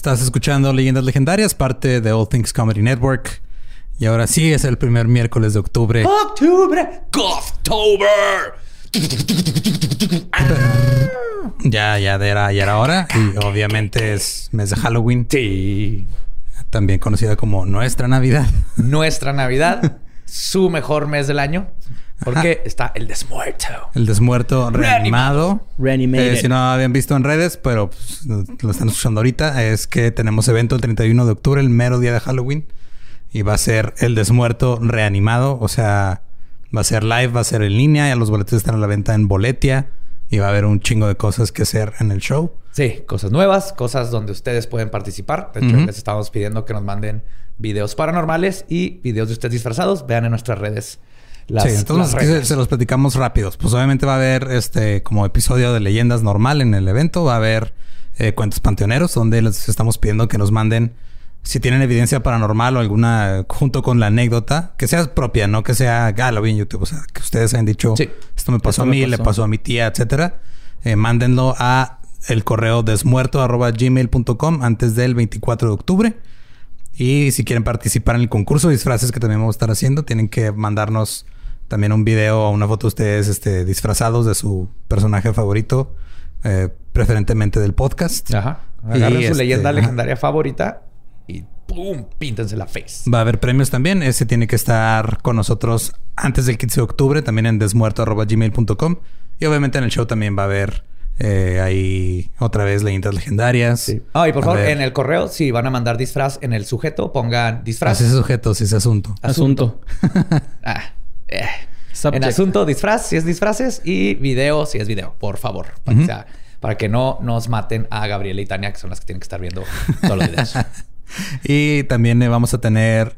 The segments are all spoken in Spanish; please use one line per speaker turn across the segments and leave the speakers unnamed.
Estás escuchando Leyendas Legendarias, parte de All Things Comedy Network. Y ahora sí es el primer miércoles de octubre.
¡Octubre! ¡October!
Ya, ya era, ya era hora. Y obviamente es mes de Halloween.
Sí.
También conocida como nuestra Navidad.
Nuestra Navidad. su mejor mes del año. Porque está el desmuerto.
El desmuerto reanimado.
Reanimated.
Eh, si no habían visto en redes, pero pues, lo están escuchando ahorita, es que tenemos evento el 31 de octubre, el mero día de Halloween. Y va a ser el desmuerto reanimado. O sea, va a ser live, va a ser en línea. Ya los boletos están a la venta en Boletia. Y va a haber un chingo de cosas que hacer en el show.
Sí, cosas nuevas, cosas donde ustedes pueden participar. De hecho, les estamos pidiendo que nos manden videos paranormales y videos de ustedes disfrazados. Vean en nuestras redes. Las,
sí, entonces
las
se, los platicamos rápidos. Pues obviamente va a haber este como episodio de leyendas normal en el evento. Va a haber eh, cuentos panteoneros donde les estamos pidiendo que nos manden si tienen evidencia paranormal o alguna junto con la anécdota que sea propia, no que sea ah, lo vi en YouTube. O sea, que ustedes hayan dicho
Sí.
esto me pasó a mí, le
pasó.
a mi tía, etcétera. Eh, mándenlo a el correo desmuerto arroba gmail.com antes del 24 de octubre. Y si quieren participar en el concurso de disfraces que también vamos a estar haciendo, tienen que mandarnos también un video o una foto de ustedes este, disfrazados de su personaje favorito, eh, preferentemente del podcast.
Ajá. Agarren
Y,
su
este,
leyenda
ajá.
legendaria favorita y ¡pum! Píntense la face.
Va a haber premios también. Ese tiene que estar con nosotros antes del 15 de octubre, también en desmuerto.gmail.com. Y obviamente en el show también va a haber eh, ahí otra vez leyendas legendarias.
Sí. Ah, y por
A
favor,
ver.
en el correo, si van a mandar disfraz en el sujeto, pongan disfraz.
Ese sujeto, ese asunto.
Asunto.
Ah, eh. En asunto, disfraz, si es disfraces, y video, si es video, por favor. Para, que, sea- para que no nos maten a Gabriela y Tania, que son las que tienen que estar viendo todos los videos.
Y también eh, vamos a tener,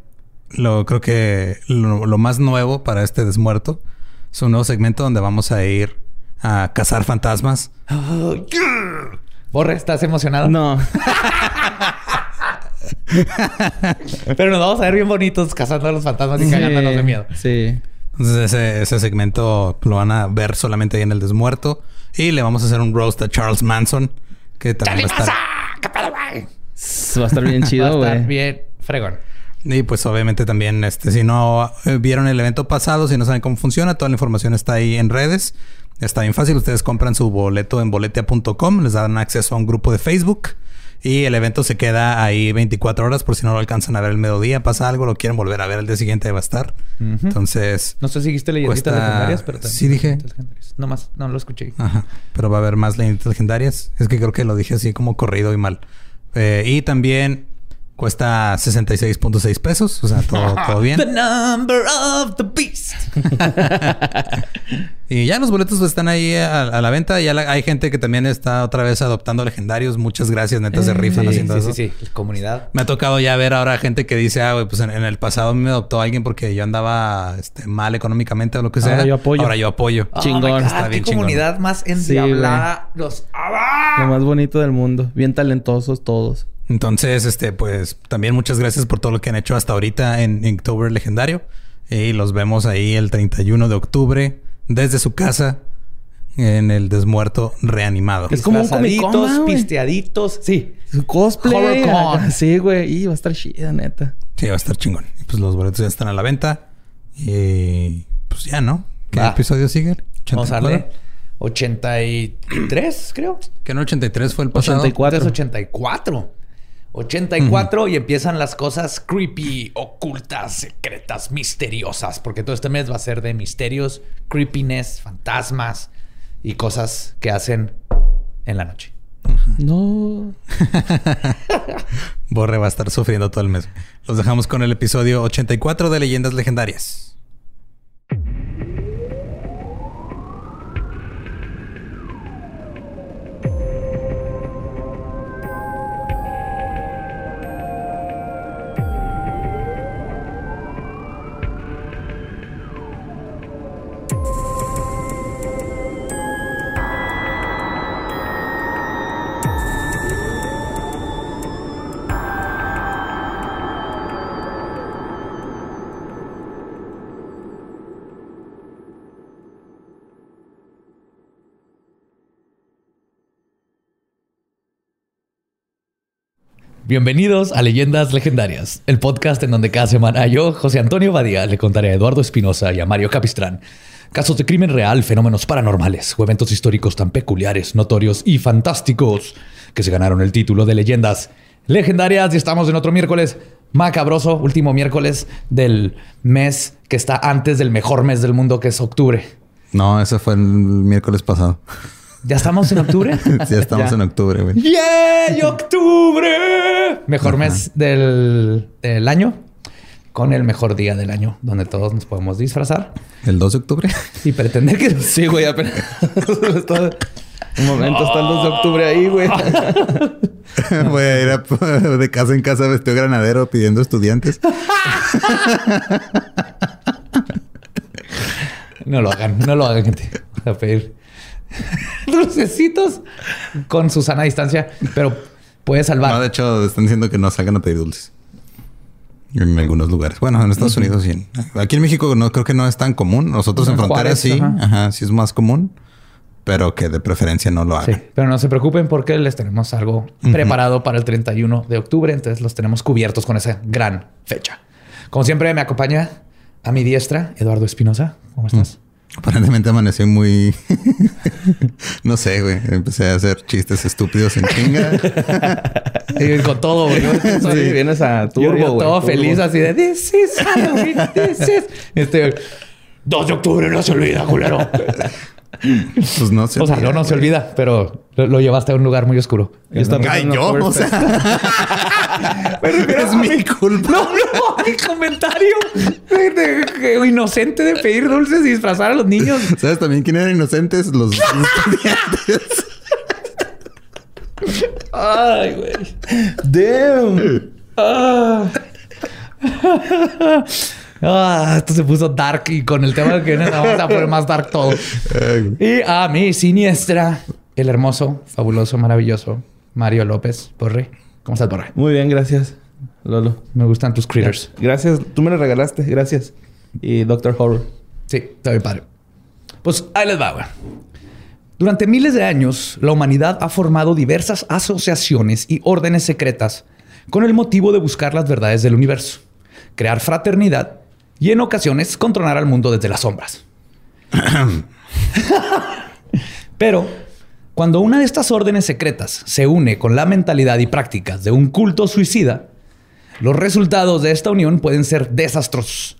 lo creo que lo, lo más nuevo para este desmuerto es un nuevo segmento donde vamos a ir a cazar fantasmas.
Oh, yeah. Borre, ¿estás emocionado?
No.
Pero nos vamos a ver bien bonitos cazando a los fantasmas y cagándonos de miedo.
Sí.
Entonces ese, ese segmento lo van a ver solamente ahí en el desmuerto. Y le vamos a hacer un roast a Charles Manson, que también va a estar...
¿Qué pedo, güey?
Va a estar bien
Va a
chido,
estar bien fregón.
Y pues obviamente también, este, si no eh, vieron el evento pasado, si no saben cómo funciona, toda la información está ahí en redes. Está bien fácil. Ustedes compran su boleto en boletia.com, les dan acceso a un grupo de Facebook y el evento se queda ahí 24 horas por si no lo alcanzan a ver el mediodía, pasa algo, lo quieren volver a ver el día siguiente va a estar. Entonces,
No sé si dijiste leyenditas
Cuesta-
legendarias, pero también
Sí, dije.
leyenditas. No más, no lo escuché.
Ajá. Pero va a haber más leyendas legendarias. Es que creo que lo dije así como corrido y mal. Eh, y también cuesta 66.6 pesos. O sea, todo, todo
The
bien.
number of the beast.
Y ya los boletos están ahí a, a la venta. Ya la- hay gente que también está otra vez adoptando legendarios. Muchas gracias, neta, se rifan
sí,
haciendo
sí,
eso.
sí, sí. Comunidad.
Me ha tocado ya ver ahora gente que dice, ah, güey, pues en, en el pasado me adoptó alguien porque yo andaba este, mal económicamente o lo que sea.
Ahora yo apoyo.
Ahora yo apoyo.
Chingón.
Oh my God,
Está
qué
bien chingón.
comunidad más
Sí,
endiablada. Los... ¡Ah!
Lo más bonito del mundo. Bien talentosos todos.
Entonces, este, pues también muchas gracias por todo lo que han hecho hasta ahorita en Inktober Legendario. Y los vemos ahí el 31 de octubre desde su casa en el desmuerto reanimado.
Es como un
pisteaditos. Sí.
Su cosplay.
HorrorCon.
Sí, güey. Y va a estar chida, neta.
Sí, va a estar chingón. Y pues los boletos ya están a la venta. Y pues ya, ¿no? ¿Qué
Va.
episodio sigue?
Vamos a
84.
darle 83, creo.
Que no 83 fue el pasado.
84.
Entonces 84. 84 y empiezan las cosas creepy, ocultas, secretas, misteriosas. Porque todo este mes va a ser de misterios, creepiness, fantasmas y cosas que hacen en la noche.
No.
Borre va a estar sufriendo todo el mes. Los dejamos con el episodio 84 de Leyendas Legendarias.
Bienvenidos a Leyendas Legendarias, el podcast en donde cada semana yo, José Antonio Badía, le contaré a Eduardo Espinosa y a Mario Capistrán casos de crimen real, fenómenos paranormales o eventos históricos tan peculiares, notorios y fantásticos que se ganaron el título de Leyendas Legendarias. Y estamos en otro miércoles macabroso, último miércoles del mes que está antes del mejor mes del mundo, que es octubre.
No, ese fue el miércoles pasado.
¿Ya estamos en octubre?
sí, ya estamos en octubre, güey.
¡Yay! ¡Octubre! Mejor mes del, del año con el mejor día del año, donde todos nos podemos disfrazar.
¿El 2 de octubre?
Y pretender que...
Sí, güey, apenas. Un momento está el 2 de octubre ahí, güey.
Voy a ir a- de casa en casa vestido granadero pidiendo estudiantes.
No lo hagan, no lo hagan, gente. A pedir dulcecitos con su sana distancia, pero puede salvar.
No, de hecho, están diciendo que no salgan a pedir dulces. En algunos lugares. Bueno, en Estados Unidos sí. Aquí en México no creo que no es tan común. Nosotros en
En
frontera
Juárez,
sí.
ajá.
Ajá. sí es más común. Pero que de preferencia no lo
Sí,
hagan.
pero no se preocupen porque les tenemos algo preparado para el 31 de octubre. Entonces los tenemos cubiertos con esa gran fecha. Como siempre, me acompaña a mi diestra Eduardo Espinosa. ¿Cómo estás?
Aparentemente amanecí muy... no sé, güey. Empecé a hacer chistes estúpidos en chinga.
Y con todo, güey.
Sí, vienes a
yo- yo
turbo, güey.
todo
turbo.
feliz así de This is Halloween, this is... Este... 2 de octubre no se olvida, culero.
Pues no sé.
O sea, no, no se olvida, pero lo, lo llevaste a un lugar muy oscuro.
Y está
yo, o sea... Es mi culpa.
No, no, mi comentario de, de- de inocente de pedir dulces y disfrazar a los niños.
¿Sabes también quién eran inocentes? Los estudiantes.
Ay, güey.
Damn.
Ah. Ah, esto se puso dark y con el tema que viene vamos a poner más dark todo. Y a mi siniestra, el hermoso, fabuloso, maravilloso Mario López Borre. ¿Cómo estás, Borre?
Muy bien, gracias, Lolo.
Me gustan tus critters.
Gracias. Tú me lo regalaste. Gracias. Y Doctor Horror.
Sí, está bien padre. Pues ahí les va, güey. Durante miles de años, la humanidad ha formado diversas asociaciones y órdenes secretas con el motivo de buscar las verdades del universo, crear fraternidad y en ocasiones controlar al mundo desde las sombras. Pero cuando una de estas órdenes secretas se une con la mentalidad y prácticas de un culto suicida, los resultados de esta unión pueden ser desastrosos.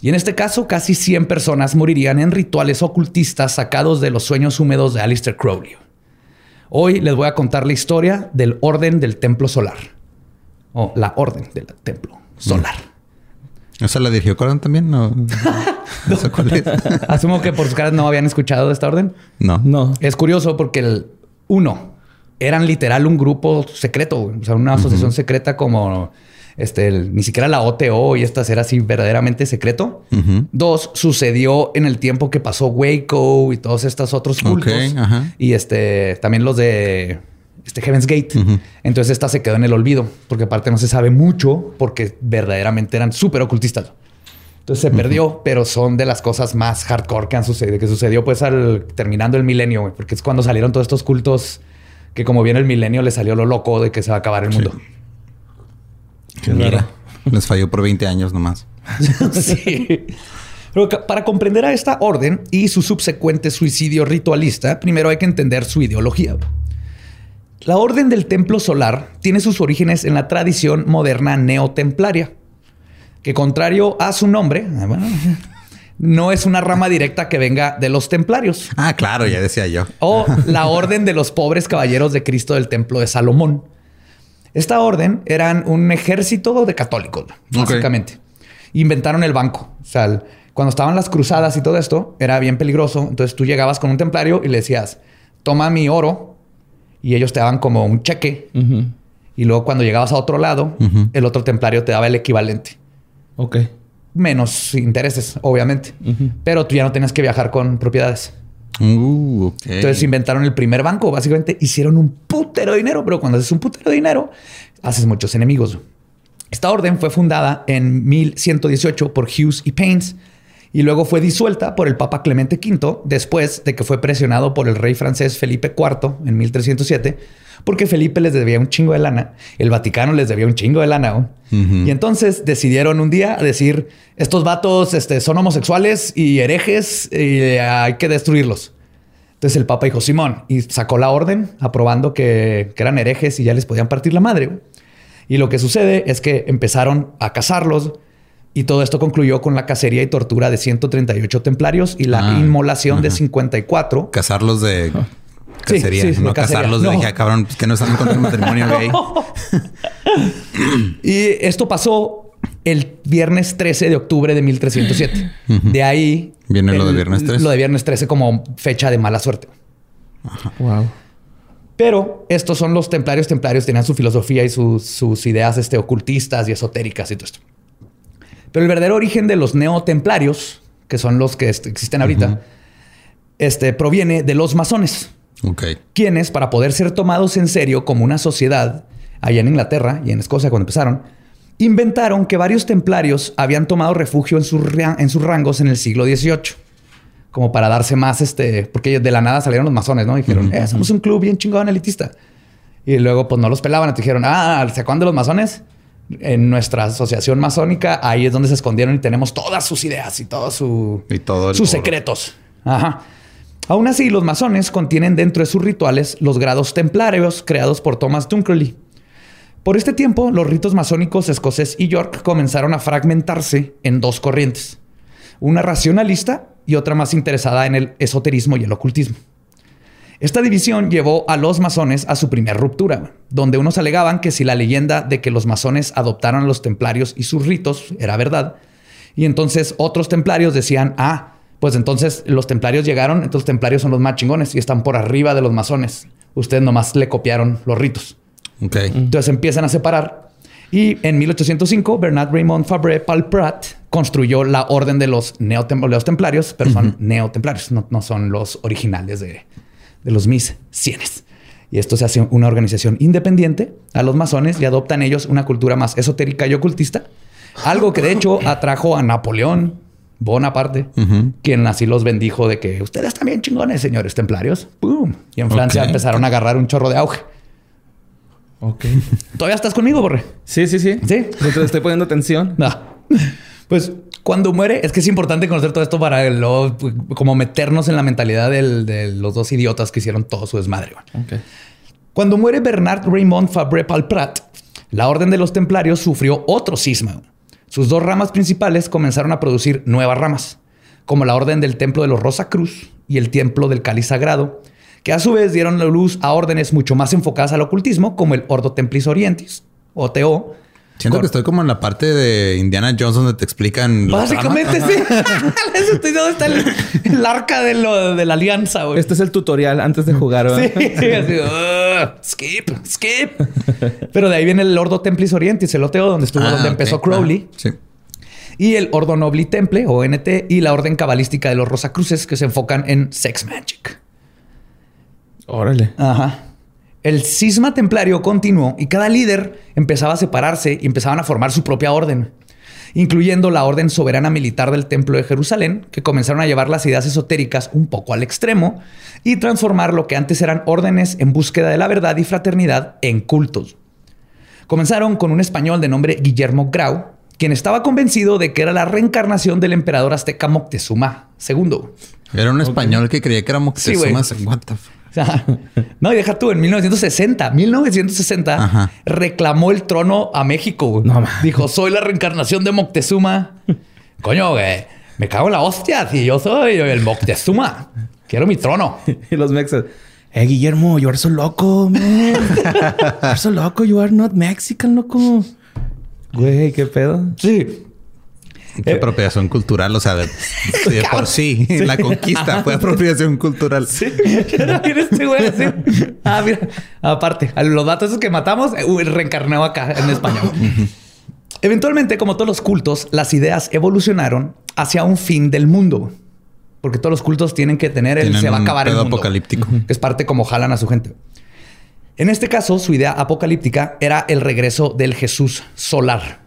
Y en este caso, casi 100 personas morirían en rituales ocultistas sacados de los sueños húmedos de Aleister Crowley. Hoy les voy a contar la historia del Orden del Templo Solar. O la Orden del Templo Solar.
¿Esa la dirigió Coran también? No. no sé cuál es.
Asumo que por sus caras no habían escuchado de esta orden.
No.
No.
Es curioso porque el uno eran literal un grupo secreto, o sea, una asociación secreta como este, el- ni siquiera la OTO y estas era así verdaderamente secreto. Dos, sucedió en el tiempo que pasó Waco y todos estos otros
Ok,
cultos.
ajá.
Y este también los de este Heaven's Gate. Entonces esta se quedó en el olvido, porque aparte no se sabe mucho, porque verdaderamente eran súper ocultistas. Entonces se perdió, pero son de las cosas más hardcore que han sucedido, que sucedió pues al terminando el milenio, porque es cuando salieron todos estos cultos que como viene el milenio le salió lo loco de que se va a acabar el mundo.
Qué raro. Les falló por 20 años nomás.
sí. Pero para comprender a esta orden y su subsecuente suicidio ritualista, primero hay que entender su ideología. La orden del templo solar tiene sus orígenes en la tradición moderna neotemplaria, que contrario a su nombre, bueno, no es una rama directa que venga de los templarios
Ah, claro, ya decía yo.
o la orden de los pobres caballeros de Cristo del templo de Salomón. Esta orden eran un ejército de católicos, básicamente. Inventaron el banco. O sea, el- cuando estaban las cruzadas y todo esto, era bien peligroso. Entonces tú llegabas con un templario y le decías, toma mi oro. Y ellos te daban como un cheque. Y luego cuando llegabas a otro lado, el otro templario te daba el equivalente.
Ok.
Menos intereses, obviamente. Pero tú ya no tenías que viajar con propiedades.
Uh.
Entonces inventaron el primer banco. Básicamente hicieron un putero de dinero, pero cuando haces un putero de dinero, haces muchos enemigos. Esta orden fue fundada en 1118 por Hughes y Paines y luego fue disuelta por el Papa Clemente V después de que fue presionado por el rey francés Felipe IV en 1307 porque Felipe les debía un chingo de lana, el Vaticano les debía un chingo de lana. Y entonces decidieron un día decir, estos vatos este, son homosexuales y herejes y hay que destruirlos. Entonces el Papa dijo, Simón, y sacó la orden aprobando que, que eran herejes y ya les podían partir la madre. Y lo que sucede es que empezaron a cazarlos y todo esto concluyó con la cacería y tortura de 138 templarios y la
Ah,
inmolación de 54.
Casarlos de
Sí,
cacería.
sí, sí,
no
de cacería.
casarlos de dije, "Ah, cabrón, pues que no están contra el matrimonio gay.
Y esto pasó el viernes 13 de octubre de 1307. De ahí...
Viene lo de viernes 13.
Lo de viernes 13 como fecha de mala suerte.
Wow.
Pero estos son los templarios. Templarios tenían su filosofía y sus, sus ideas este, ocultistas y esotéricas y todo esto. Pero el verdadero origen de los neotemplarios, que son los que existen ahorita, este, proviene de los masones,
Ok.
quienes, para poder ser tomados en serio como una sociedad, allá en Inglaterra y en Escocia cuando empezaron, inventaron que varios templarios habían tomado refugio en, sus ra- en sus rangos en el siglo XVIII. Como para darse más, este, porque de la nada salieron los masones, ¿no? Dijeron, eh, somos un club bien chingón elitista. Y luego, pues no los pelaban. Entonces dijeron, ah, ¿se acuerdan de los masones? En nuestra asociación masónica, ahí es donde se escondieron y tenemos todas sus ideas y todos su,
Y todo el
sus
oro.
secretos. Ajá. Aún así, los masones contienen dentro de sus rituales los grados templarios creados por Thomas Dunkerley. Por este tiempo, los ritos masónicos escocés y York comenzaron a fragmentarse en dos corrientes. Una racionalista y otra más interesada en el esoterismo y el ocultismo. Esta división llevó a los masones a su primera ruptura, donde unos alegaban que si la leyenda de que los masones adoptaron a los templarios y sus ritos era verdad, y entonces otros templarios decían, ah, pues entonces los templarios llegaron, entonces los templarios son los más chingones y están por arriba de los masones. Ustedes nomás le copiaron los ritos.
Ok.
Entonces empiezan a separar. Y en 1805, Bernard Raymond Fabre Palprat construyó la orden de los, neotem- los templarios, pero son neotemplarios, no, no son los originales de, de los mis cienes. Y esto se hace una organización independiente a los masones y adoptan ellos una cultura más esotérica y ocultista. Algo que de hecho atrajo a Napoleón Bonaparte, quien así los bendijo de que ustedes también chingones, señores templarios. ¡Pum! Y en Francia empezaron a agarrar un chorro de auge.
Ok.
¿Todavía estás conmigo, Borre?
Sí, sí, sí.
Sí.
Te estoy poniendo atención.
No. Pues cuando muere, es que es importante conocer todo esto para luego, pues, como meternos en la mentalidad del- de los dos idiotas que hicieron todo su desmadre. Cuando muere Bernard Raymond Fabre Palprat, la Orden de los Templarios sufrió otro cisma. Sus dos ramas principales comenzaron a producir nuevas ramas, como la Orden del Templo de los Rosa Cruz y el Templo del Cáliz Sagrado, que a su vez dieron la luz a órdenes mucho más enfocadas al ocultismo, como el Ordo Templis Orientis, o TO,
Siento que estoy como en la parte de Indiana Jones donde te explican.
Básicamente sí. Estoy- ¿Dónde está el, el arca de, lo- de la alianza, güey?
Este es el tutorial antes de jugar, ¿verdad?
Sí, sí, así, "Ugh, skip, skip. Pero de ahí viene el Ordo Templis Orientis, el OTO, donde estuvo,
Ah,
donde empezó Crowley.
Ah, sí.
Y el Ordo Nobli Temple, o NT, y la Orden Cabalística de los Rosacruces, que se enfocan en Sex Magic.
Órale.
Ajá. El cisma templario continuó y cada líder empezaba a separarse y empezaban a formar su propia orden, incluyendo la Orden Soberana Militar del Templo de Jerusalén, que comenzaron a llevar las ideas esotéricas un poco al extremo y transformar lo que antes eran órdenes en búsqueda de la verdad y fraternidad en cultos. Comenzaron con un español de nombre Guillermo Grau, quien estaba convencido de que era la reencarnación del emperador azteca Moctezuma II.
Era un español que creía que era
Sí.
Moctezuma. What the fuck?
O sea, no, y deja tú, en 1960, 1960,
Ajá.
reclamó el trono a México. güey.
No.
Dijo, soy la reencarnación de Moctezuma. Coño, güey, me cago en la hostia, si yo soy el Moctezuma. Quiero mi trono.
Y los mexas. Eh, Guillermo, you are so loco, man. you are so loco. You are not Mexican, loco. Güey, qué pedo.
Sí.
Qué
Eh,
apropiación cultural. O sea, de, de por sí, la conquista fue apropiación cultural.
Mira este güey así. Ah, mira. Aparte, a los datos esos que matamos, eh, reencarnó acá en español. Eventualmente, como todos los cultos, las ideas evolucionaron hacia un fin del mundo. Porque todos los cultos tienen que tener el
Tienen
se va a acabar el mundo.
apocalíptico.
Que es parte como jalan a su gente. En este caso, su idea apocalíptica era el regreso del Jesús solar.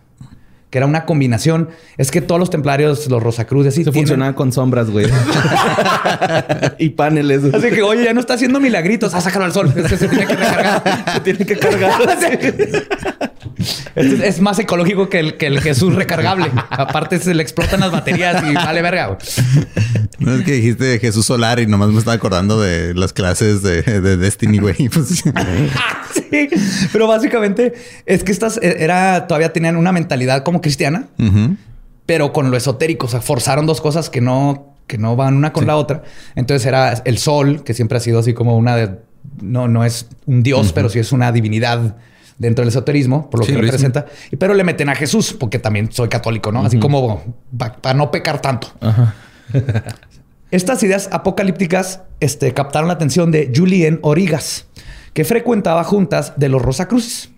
Que era una combinación. Es que todos los templarios, los Rosacruces, sí
Se
tienen-
funcionaba con sombras, güey. y paneles.
Así que, oye, ya no está haciendo milagritos. Ah, sácalo al sol. Es que se tiene que recargar.
Se tiene que cargar.
Es, es más ecológico que el, que el Jesús recargable. Aparte, se le explotan las baterías y vale verga. güey.
No es que dijiste Jesús Solar y nomás me estaba acordando de las clases de, de Destiny, güey. Pues,
Sí, pero básicamente es que estas eh, era todavía tenían una mentalidad como cristiana, pero con lo esotérico. O sea, forzaron dos cosas que no, que no van una con la otra. Entonces era el sol, que siempre ha sido así como una de. No, no es un dios, pero sí es una divinidad dentro del esoterismo, por lo
Sí,
que representa. Pero le meten a Jesús, porque también soy católico, ¿no? Así como para no pecar tanto.
Ajá.
Estas ideas apocalípticas este, captaron la atención de Julien Origas, que frecuentaba juntas de los Rosacruces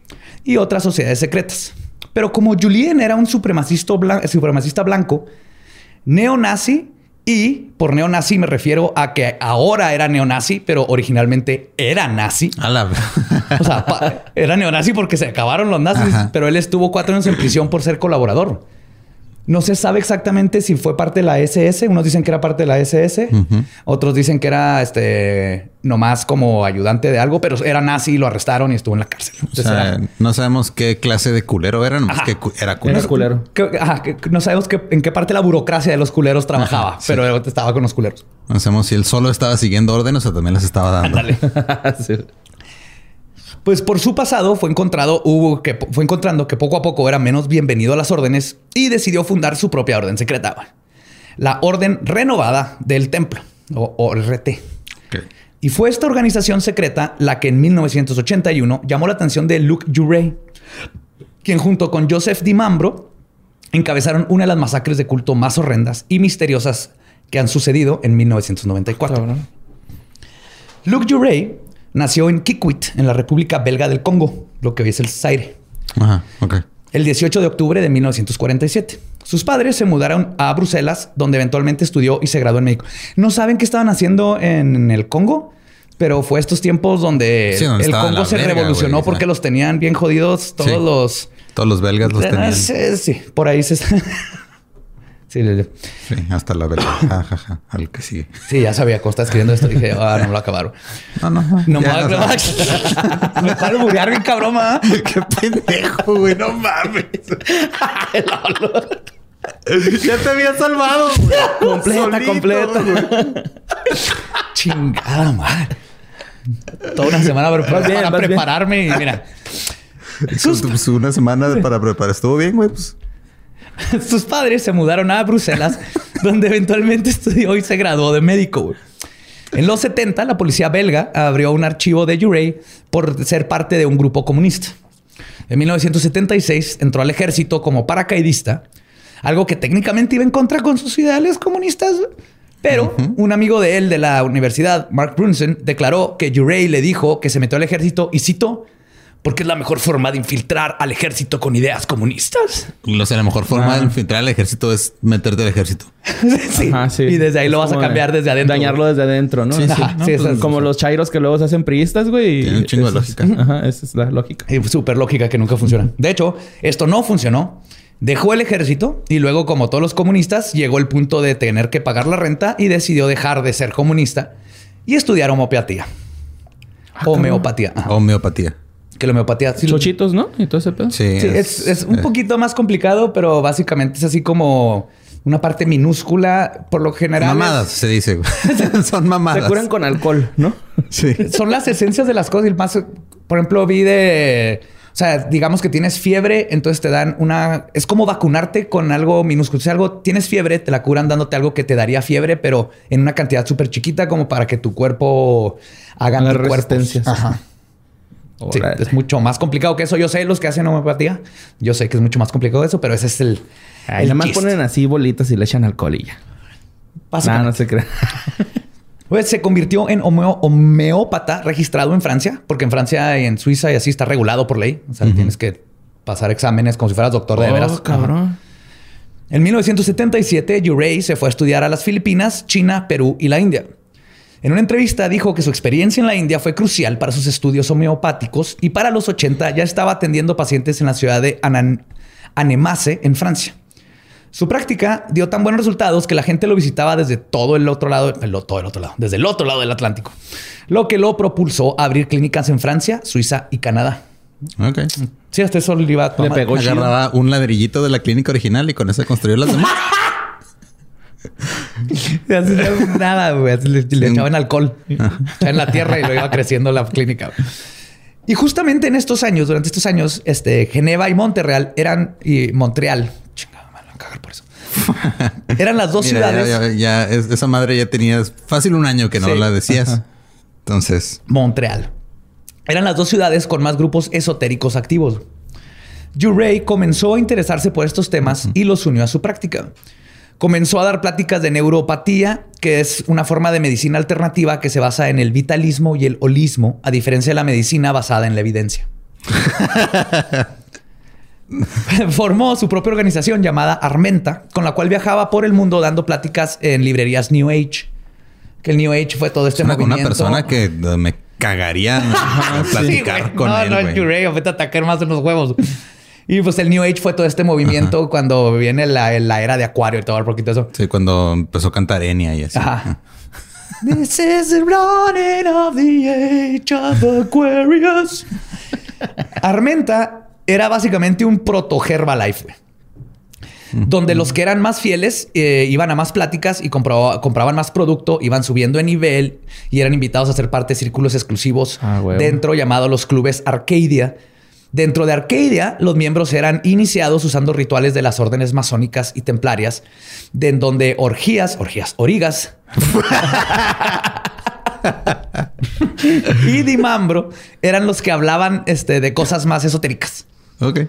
y otras sociedades secretas. Pero como Julien era un supremacista, blan- supremacista blanco, neonazi, y por neonazi me refiero a que ahora era neonazi, pero originalmente era nazi.
A la...
O sea, era neonazi porque se acabaron los nazis,
Ajá.
pero él estuvo cuatro años en prisión por ser colaborador. No se sabe exactamente si fue parte de la SS. Unos dicen que era parte de la SS. Otros dicen que era este nomás como ayudante de algo, pero era nazi y lo arrestaron y estuvo en la cárcel.
O
Entonces
sea,
era-
no sabemos qué clase de culero era, nomás
Ajá.
que cu- era culero.
Era culero.
que- ajá, que no sabemos qué- en qué parte de la burocracia de los culeros trabajaba,
Ajá, sí.
pero estaba con los culeros.
No sabemos si él solo estaba siguiendo órdenes o también las estaba dando.
Sí.
Pues por su pasado fue encontrado, hubo que fue encontrando que poco a poco era menos bienvenido a las órdenes y decidió fundar su propia orden secreta, la Orden Renovada del Templo o, o RT. Y fue esta organización secreta la que en 1981 llamó la atención de Luke Jurey, quien junto con Joseph DiMambro encabezaron una de las masacres de culto más horrendas y misteriosas que han sucedido en 1994.
Cabrón.
Luke Jurey nació en Kikwit, en la República Belga del Congo, lo que hoy es el Zaire,
Ajá, ok.
el 18 de octubre de 1947. Sus padres se mudaron a Bruselas, donde eventualmente estudió y se graduó en médico. No saben qué estaban haciendo en el Congo, pero fue estos tiempos donde,
Sí, donde
el Congo se
verga,
revolucionó porque los tenían bien jodidos todos
Sí.
los...
Todos los belgas los tenían.
Sí, sí, por ahí se... sí, le- le-
Sí, hasta la belga. Ja, ja, ja. Al que sigue.
sí, ya sabía cómo estaba escribiendo esto. Dije, ah, no me lo acabaron.
No, no.
No voy
no
a
sabes.
Me está alburear bien cabrón, ¿ah?
Qué pendejo, güey. No mames. ya te había salvado, güey.
Completa,
Solito,
completa.
güey.
Chingada madre. Toda una semana para,
bien,
para
bien.
prepararme y mira. Sus,
Pues una semana para preparar. Estuvo bien, güey. Pues.
sus padres se mudaron a Bruselas, donde eventualmente estudió y se graduó de médico. güey. En los 70, la policía belga abrió un archivo de Jurey por ser parte de un grupo comunista. En 1976 entró al ejército como paracaidista, algo que técnicamente iba en contra con sus ideales comunistas. Pero un amigo de él de la universidad, Mark Brunson, declaró que Jurey le dijo que se metió al ejército y citó, porque es la mejor forma de infiltrar al ejército con ideas comunistas.
O sea, la mejor forma de infiltrar al ejército es meterte al ejército.
sí.
Ajá, sí.
Y desde ahí lo vas a cambiar
de
desde adentro.
Dañarlo desde adentro, ¿no?
Sí, sí.
Ajá,
No,
sí,
pues,
Como los chairos que luego se hacen priistas, güey.
Tiene un chingo de
es-
lógica.
Ajá, esa es la lógica.
Y Súper lógica que nunca funciona. De hecho, esto no funcionó. Dejó el ejército y luego, como todos los comunistas, llegó el punto de tener que pagar la renta y decidió dejar de ser comunista y estudiar homeopatía. homeopatía. Ajá.
Homeopatía.
Que la homeopatía... sí-
Chochitos, ¿no? Y todo ese pedo.
Sí.
Sí, es, es un
eh,
poquito más complicado, pero básicamente es así como una parte minúscula. Por lo general... es-
Mamadas, se dice. Son mamadas.
Se curan con alcohol, ¿no?
Sí.
son las esencias de las cosas. Y más, por ejemplo, vi de. O sea, digamos que tienes fiebre, entonces te dan una. Es como vacunarte con algo minúsculo. Si algo tienes fiebre, te la curan dándote algo que te daría fiebre, pero en una cantidad súper chiquita, como para que tu cuerpo haga anticuerpos.
resistencias.
Ajá. Sí, es mucho más complicado que eso. Yo sé los que hacen homeopatía. Yo sé que es mucho más complicado eso, pero ese es el.
Ahí nada más ponen así bolitas y le echan alcohol y ya.
Básicamente.
no se crea.
Pues se convirtió en homeo- homeópata registrado en Francia, porque en Francia y en Suiza y así está regulado por ley. O sea, tienes que pasar exámenes como si fueras doctor de
Oh,
veras.
cabrón.
En 1977, Urey se fue a estudiar a las Filipinas, China, Perú y la India. En una entrevista dijo que su experiencia en la India fue crucial para sus estudios homeopáticos y para los 80 ya estaba atendiendo pacientes en la ciudad de Anan- Annemasse en Francia. Su práctica dio tan buenos resultados que la gente lo visitaba desde todo el otro lado, el, todo el otro lado, desde el otro lado del Atlántico, lo que lo propulsó a abrir clínicas en Francia, Suiza y Canadá.
Ok.
Sí, hasta eso le iba a
Le pegó chido.
Agarraba un ladrillito de la clínica original y con eso construyó las demás.
Así no, nada, güey. Así Le, le echaban alcohol en la tierra y lo iba creciendo la clínica. Y justamente en estos años, durante estos años, este, Geneva y Montreal eran y Montreal. Chingada, me van a cagar por eso. Eran las dos
Mira,
ciudades.
Ya, ya es- esa madre ya tenía fácil un año que no
Sí.
la decías. Entonces,
Montreal. Eran las dos ciudades con más grupos esotéricos activos. Ray comenzó a interesarse por estos temas y los unió a su práctica. Comenzó a dar pláticas de neuropatía, que es una forma de medicina alternativa que se basa en el vitalismo y el holismo, a diferencia de la medicina basada en la evidencia. Formó su propia organización llamada Armenta, con la cual viajaba por el mundo dando pláticas en librerías New Age. Que el New Age fue todo este
es una, una
movimiento.
persona que eh, me cagaría platicar
Sí,
con
no,
él.
No. Ray, vete a atacar más en los huevos. Y pues el New Age fue todo este movimiento cuando viene la, la era de Acuario y todo el poquito eso.
Sí, cuando empezó a cantar Enya y así.
Ajá. This is the running of the age of Aquarius. Armenta era básicamente un proto Herbalife, güey. Donde los que eran más fieles eh, iban a más pláticas y compraba- compraban más producto, iban subiendo de nivel y eran invitados a ser parte de círculos exclusivos
Ah,
dentro llamados los clubes Arcadia. Dentro de Arcadia, los miembros eran iniciados usando rituales de las órdenes masónicas y templarias, de en donde orgías, orgías, origas y Dimambro eran los que hablaban este, de cosas más esotéricas.
Ok.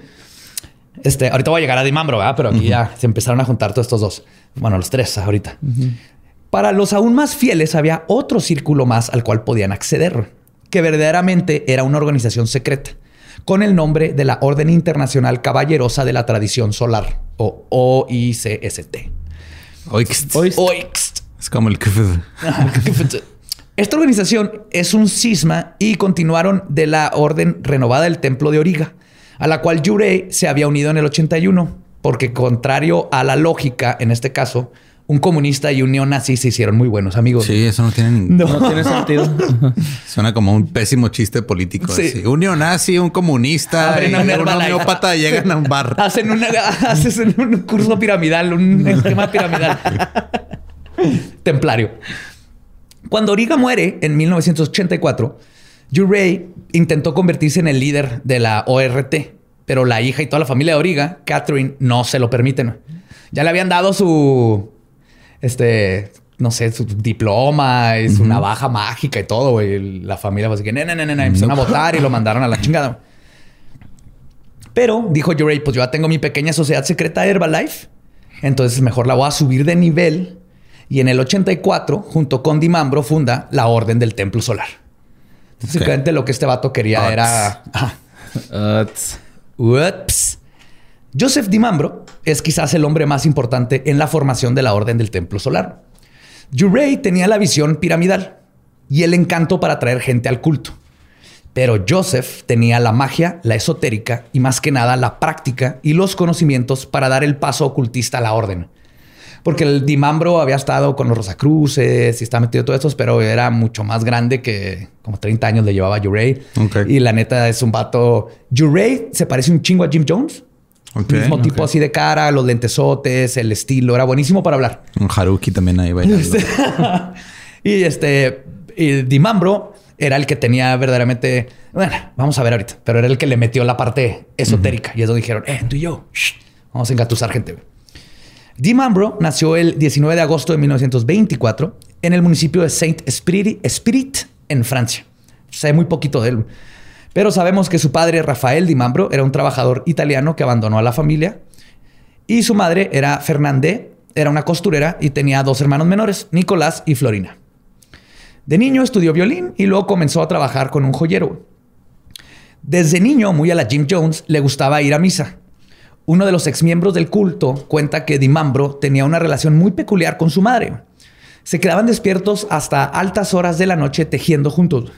Este, ahorita voy a llegar a Dimambro, ¿verdad? Pero aquí ya se empezaron a juntar todos estos dos. Bueno, los tres ahorita. Para los aún más fieles había otro círculo más al cual podían acceder, que verdaderamente era una organización secreta, con el nombre de la Orden Internacional Caballerosa de la Tradición Solar, o OICST.
Oikst.
OICST.
Es como el kfz.
Esta organización es un cisma y continuaron de la orden renovada del Templo de Origa, a la cual Yurei se había unido en el 81, porque contrario a la lógica, en este caso, un comunista y un neonazi se hicieron muy buenos amigos.
Sí, eso no tiene ni-
No tiene sentido.
Suena como un pésimo chiste político.
Sí.
así. Un neonazi, un comunista
Abren
y
un
homeópata llegan a un bar.
Hacen, una, hacen un curso piramidal, un esquema piramidal. Templario. Cuando Origa muere en 1984, Yurei intentó convertirse en el líder de la ORT, pero la hija y toda la familia de Origa, Catherine, no se lo permiten. Ya le habían dado su, este, no sé, su diploma y su navaja mágica y todo, güey. La familia fue así que, no, no, no, no, no. Empezaron a votar y lo mandaron a la chingada. Pero dijo Yurei, pues yo ya tengo mi pequeña sociedad secreta Herbalife. Entonces mejor la voy a subir de nivel. Y en el 84, junto con Dimambro, funda la Orden del Templo Solar. Entonces. Básicamente lo que este vato quería
Uts.
era...
Ah.
Ups. Joseph Dimambro es quizás el hombre más importante en la formación de la Orden del Templo Solar. Yurei tenía la visión piramidal y el encanto para atraer gente al culto. Pero Joseph tenía la magia, la esotérica y más que nada la práctica y los conocimientos para dar el paso ocultista a la orden. Porque el Dimambro había estado con los Rosacruces y estaba metido en todo esto, pero era mucho más grande que como 30 años le llevaba.
Ok.
Y la neta es un vato. Yurei se parece un chingo a Jim Jones.
Ok,
Mismo tipo así de cara, los lentesotes, el estilo. Era buenísimo para hablar.
Un Haruki también ahí bailando.
y este, y Dimambro era el que tenía verdaderamente, bueno, vamos a ver ahorita, pero era el que le metió la parte esotérica. Y eso dijeron, eh, tú y yo, shh, vamos a engatusar gente. Dimambro nació el 19 de agosto de 1924 en el municipio de Saint Spirit, Spirit en Francia. Sé muy poquito de él. Pero sabemos que su padre, Rafael Dimambro, era un trabajador italiano que abandonó a la familia. Y su madre era Fernandé, era una costurera y tenía dos hermanos menores, Nicolás y Florina. De niño estudió violín y luego comenzó a trabajar con un joyero. Desde niño, muy a la Jim Jones, le gustaba ir a misa. Uno de los exmiembros del culto cuenta que Dimambro tenía una relación muy peculiar con su madre. Se quedaban despiertos hasta altas horas de la noche tejiendo juntos.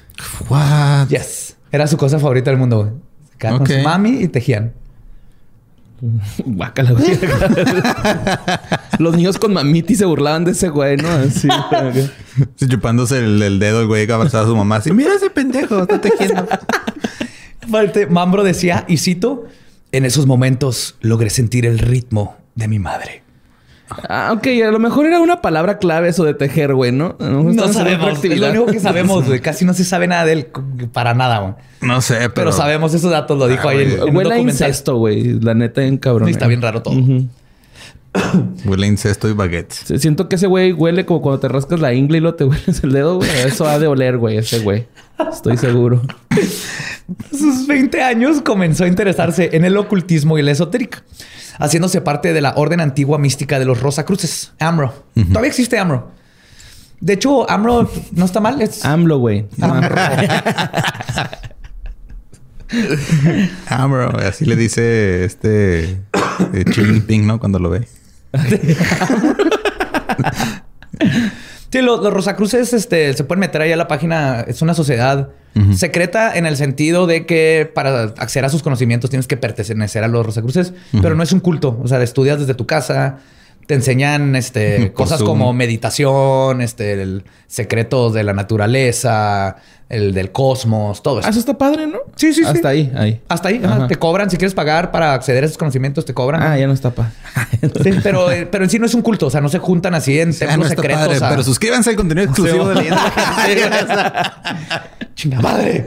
What?
Yes. Era su cosa favorita del mundo. güey. Se quedaban con su mami y tejían.
Guácala, güey. Los niños con mamitis se burlaban de ese güey, ¿no? Así.
Sí, chupándose el, el dedo el güey que abrazaba a su mamá. Así, mira ese pendejo, está tejiendo.
Mambro decía, y cito, en esos momentos logré sentir el ritmo de mi madre.
Ah, ok. A lo mejor era una palabra clave eso de tejer, güey, ¿no?
No sabemos, es lo único que sabemos, güey. Casi no se sabe nada de él para nada, güey.
No sé, pero...
Pero, sabemos esos datos, lo dijo
Ah,
ahí en,
güey.
en un
Huele a
documental.
incesto, güey. La neta, en cabrón.
Sí, está bien raro todo.
Huele incesto y baguettes.
Siento que ese güey huele como cuando te rascas la ingle y lo te hueles el dedo, güey. Eso ha de oler, güey, ese güey. Estoy seguro.
A sus 20 años comenzó a interesarse en el ocultismo y la esotérica, haciéndose parte de la orden antigua mística de los Rosacruces, AMRO. Todavía existe AMRO. De hecho, AMRO no está mal. Es
AMLO, güey.
AMRO.
Ah, bro. Así le dice este... eh, Xi Jinping, ¿no? Cuando lo ve.
Sí, los, los Rosacruces este, se pueden meter ahí a la página. Es una sociedad secreta en el sentido de que para acceder a sus conocimientos tienes que pertenecer a los Rosacruces, pero no es un culto. O sea, estudias desde tu casa, te enseñan este, cosas
Zoom.
como meditación, este, el secretos de la naturaleza, el del cosmos, todo eso.
Ah, eso está padre, ¿no?
Sí, sí, sí.
Hasta ahí, ahí.
Hasta ahí, ajá,
Ajá.
te cobran. Si quieres pagar para acceder a esos conocimientos, te cobran.
Ah, ya no está padre.
Sí, pero, pero en sí no es un culto. O sea, no se juntan así en
Ah,
templos
no
secretos.
padre,
a-
pero suscríbanse al contenido exclusivo de Leyenda
¡Chinga madre!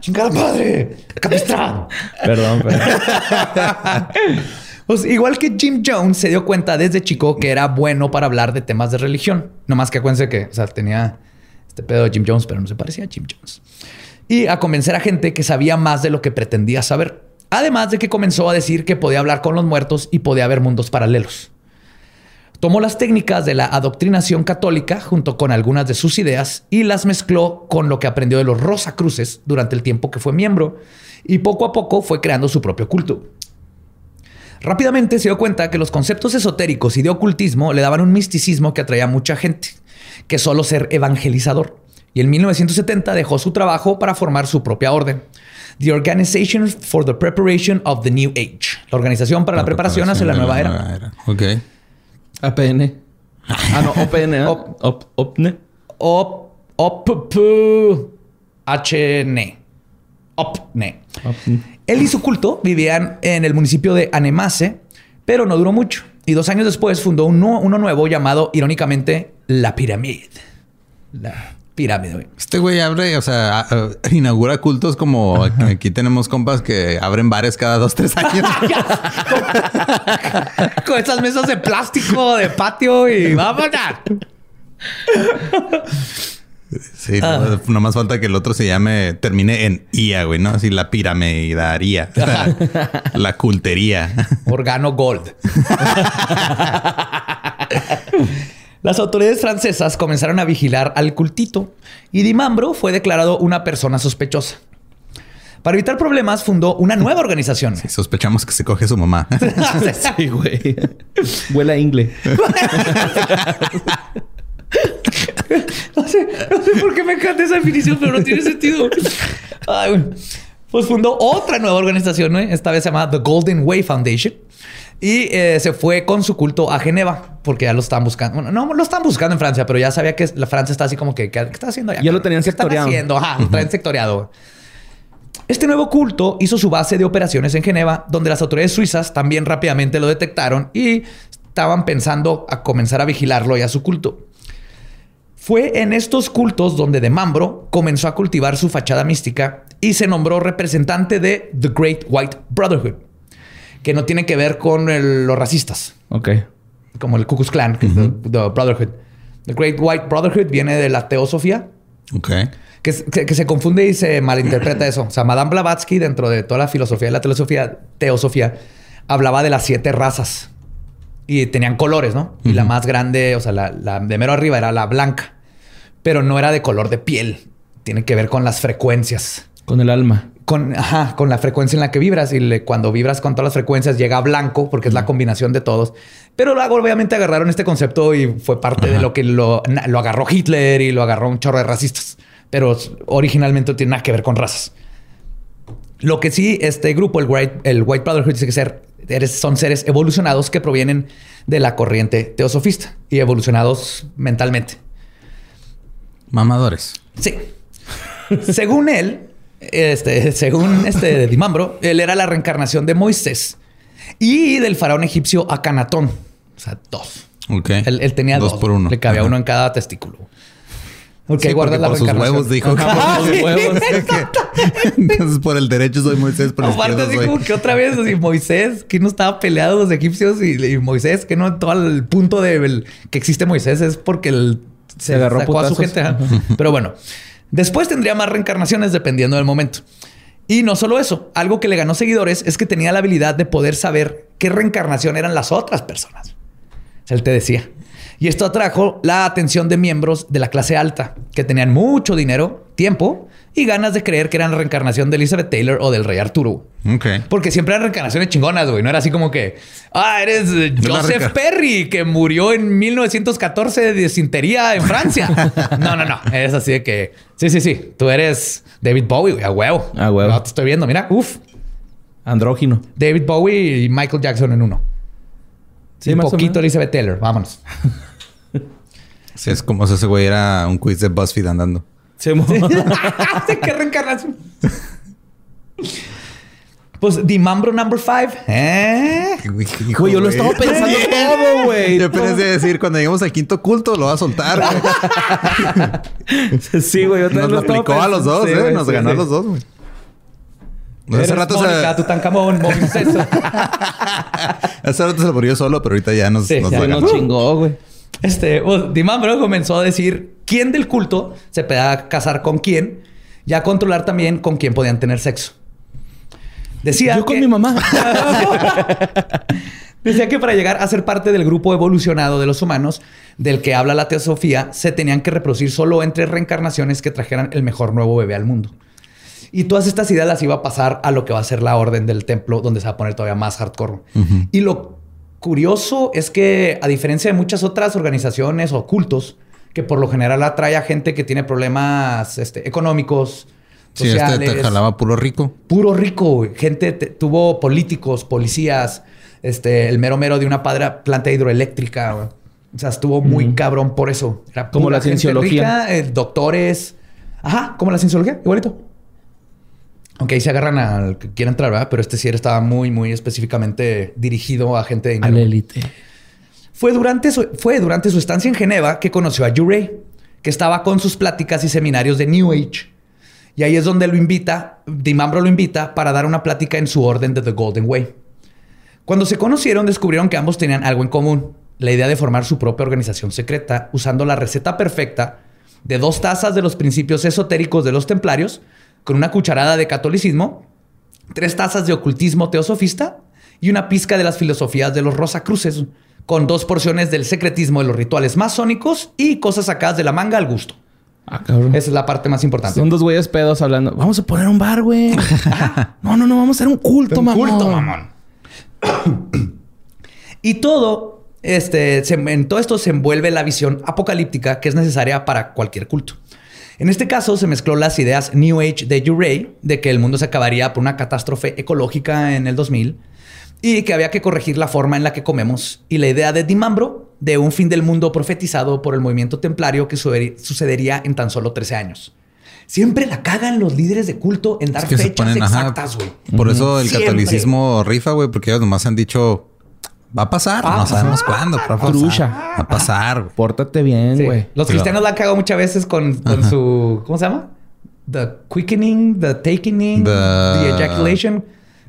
¡Chingada madre! ¡Capistrán!
Perdón, perdón.
Pues, igual que Jim Jones se dio cuenta desde chico que era bueno para hablar de temas de religión. No más que acuérdense que tenía este pedo de Jim Jones, pero no se parecía a Jim Jones. Y a convencer a gente que sabía más de lo que pretendía saber. Además de que comenzó a decir que podía hablar con los muertos y podía haber mundos paralelos. Tomó las técnicas de la adoctrinación católica junto con algunas de sus ideas y las mezcló con lo que aprendió de los Rosacruces durante el tiempo que fue miembro y poco a poco fue creando su propio culto. Rápidamente se dio cuenta que los conceptos esotéricos y de ocultismo le daban un misticismo que atraía a mucha gente, que solo ser evangelizador. Y en 1970 dejó su trabajo para formar su propia orden. The Organization for the Preparation of the New Age. La organización para la, preparación hacia la nueva era.
Ok.
APN. Ah, no, OPN. ¿eh?
Op-
Op- OPNE.
Op, op, pu, HN. OPNE.
OPNE.
Él y su culto vivían en el municipio de Anemase, pero no duró mucho. Y dos años después fundó uno, uno nuevo llamado, irónicamente, La Pirámide. La Pirámide, güey.
Este güey abre, o sea, a- a- inaugura cultos como aquí tenemos compas que abren bares cada dos, tres años.
Con esas mesas de plástico de patio y vámonos.
Sí,
Ah.
no, no más falta que el otro se llame, termine en IA, güey, ¿no? Así la piramidaría, la, la cultería.
Organo Gold. Las autoridades francesas comenzaron a vigilar al cultito y Dimambro fue declarado una persona sospechosa. Para evitar problemas, fundó una nueva organización.
Sí, sospechamos que se coge a su mamá.
Sí, güey. Huele a ingle.
No sé, no sé por qué me encanta esa definición, pero no tiene sentido. Ay. Pues fundó otra nueva organización, ¿no? esta vez se llama The Golden Way Foundation. Y eh, se fue con su culto a Geneva, porque ya lo estaban buscando. Bueno, no lo estaban buscando en Francia, pero ya sabía que la Francia está así como que, ¿qué, está haciendo allá?
Ya lo tenían
¿Qué están
sectoriado.
haciendo? Ajá, lo traen sectoriado. Este nuevo culto hizo su base de operaciones en Geneva, donde las autoridades suizas también rápidamente lo detectaron y estaban pensando a comenzar a vigilarlo y a su culto. Fue en estos cultos donde De Mambro comenzó a cultivar su fachada mística y se nombró representante de The Great White Brotherhood, que no tiene que ver con el- los racistas,
Ok.
como el Ku Klux Klan, the, the Brotherhood. The Great White Brotherhood viene de la teosofía,
ok.
que- que se confunde y se malinterpreta eso. O sea, Madame Blavatsky, dentro de toda la filosofía de la teosofía, teosofía hablaba de las siete razas y tenían colores, ¿no? Y la más grande, o sea, la, la de mero arriba era la blanca, pero no era de color de piel. Tiene que ver con las frecuencias.
Con el alma.
Con, ajá, con la frecuencia en la que vibras. Y le- cuando vibras con todas las frecuencias llega a blanco, porque es la combinación de todos. Pero luego obviamente agarraron este concepto y fue parte de lo que lo agarró Hitler y lo agarró un chorro de racistas. Pero originalmente no tiene nada que ver con razas. Lo que sí, este grupo, el White, el White Brotherhood, dice que ser, eres- son seres evolucionados que provienen de la corriente teosofista y evolucionados mentalmente.
Mamadores.
Sí. según él, este, según este Dimambro, él era la reencarnación de Moisés y del faraón egipcio Akanatón. O sea, dos.
Ok.
Él, él tenía dos.
por uno.
Le cabía
Ajá.
uno en cada testículo. Ok,
Sí,
guarda
porque
la
por sus
reencarnación.
huevos dijo que por sus
sí.
huevos. Entonces, por el derecho soy Moisés, por el
Aparte, así
soy...
como que otra vez, así, Moisés, que no estaba peleado los egipcios y, y Moisés, que no todo el punto de el- que existe Moisés es porque él se,
agarró
sacó a su gente. ajá. Pero bueno, después tendría más reencarnaciones dependiendo del momento. Y no solo eso, algo que le ganó seguidores es que tenía la habilidad de poder saber qué reencarnación eran las otras personas. Él te decía. Y esto atrajo la atención de miembros de la clase alta, que tenían mucho dinero, tiempo y ganas de creer que eran la reencarnación de Elizabeth Taylor o del rey Arturo. Porque siempre eran reencarnaciones chingonas, güey. No era así como que, ah, eres Joseph Perry, que murió en 1914 de disentería en Francia. no, no, no. Es así de que, sí, sí, sí. Tú eres David Bowie, güey, a huevo.
A huevo.
No, te estoy viendo, mira, uf.
Andrógino.
David Bowie y Michael Jackson en uno.
Sí,
y
más o
poquito
menos.
Elizabeth Taylor. Vámonos.
Sí, es como si ese güey era un quiz de BuzzFeed andando.
Se mo-
¿De qué reencarnación? Pues Dimambro number five. ¿Eh?
Hijo,
Güey, yo lo estaba pensando todo, güey.
Yo pensé decir, cuando lleguemos al quinto culto, lo va a soltar. güey.
Sí, güey. Yo
Nos lo aplicó a los dos,
Sí,
¿eh?
güey,
Nos
sí,
ganó a los dos, güey. Pues hace rato,
Mónica,
se,
Tutankamón, Moisés.
hace rato se lo murió solo, pero ahorita ya nos,
Sí,
nos
ya
lo
Sí,
ganó.
nos chingó, güey.
Este, pues, Dimambro comenzó a decir quién del culto se podía casar con quién y a controlar también con quién podían tener sexo. Decía
Yo con mi mamá.
Decía que para llegar a ser parte del grupo evolucionado de los humanos del que habla la teosofía, se tenían que reproducir solo entre reencarnaciones que trajeran el mejor nuevo bebé al mundo. Y todas estas ideas las iba a pasar a lo que va a ser la orden del templo, donde se va a poner todavía más hardcore. Y lo curioso es que, a diferencia de muchas otras organizaciones o cultos, que por lo general atrae a gente que tiene problemas este, económicos,
Sí, este
sociales,
te jalaba puro rico.
puro rico. Gente te- tuvo políticos, policías, este, el mero mero de una padra planta hidroeléctrica. güey. O sea, estuvo muy cabrón por eso. Era
Como la
gente
cienciología.
rica, eh, doctores. Ajá, como la cienciología, igualito. Aunque ahí se agarran al que quiera entrar, ¿verdad? Pero este sí estaba muy, muy específicamente dirigido a gente de
A
dinero.
la élite.
Fue durante, su, fue durante su estancia en Geneva que conoció a Ray, que estaba con sus pláticas y seminarios de New Age. Y ahí es donde lo invita, Dimambro lo invita para dar una plática en su orden de The Golden Way. Cuando se conocieron, descubrieron que ambos tenían algo en común: la idea de formar su propia organización secreta, usando la receta perfecta de dos tazas de los principios esotéricos de los templarios, con una cucharada de catolicismo, tres tazas de ocultismo teosofista y una pizca de las filosofías de los Rosacruces, con dos porciones del secretismo de los rituales masónicos y cosas sacadas de la manga al gusto.
Ah, cabrón.
Esa es la parte más importante.
Son dos güeyes pedos hablando. Vamos a poner un bar, güey. no, no, no. Vamos a hacer un culto,
Un
mamón.
culto, mamón. y todo, este, se- en todo esto se envuelve la visión apocalíptica que es necesaria para cualquier culto. En este caso se mezcló las ideas New Age de Ray de que el mundo se acabaría por una catástrofe ecológica en el 2000 y que había que corregir la forma en la que comemos y la idea de Dimambro de un fin del mundo profetizado por el movimiento templario que suceder- sucedería en tan solo 13 años. Siempre la cagan los líderes de culto en dar
Es que se
fechas
ponen,
exactas, güey.
Por eso el
Siempre.
catolicismo rifa, güey, porque ellos nomás han dicho, va a pasar,
Ah,
no sabemos
ajá.
cuándo, pero va a pasar. Va a pasar. güey.
Pórtate bien,
Sí.
güey.
Los
Sí.
cristianos la han cagado muchas veces con, con su. ¿Cómo se llama? The quickening, the taking,
The-
the, ejaculation.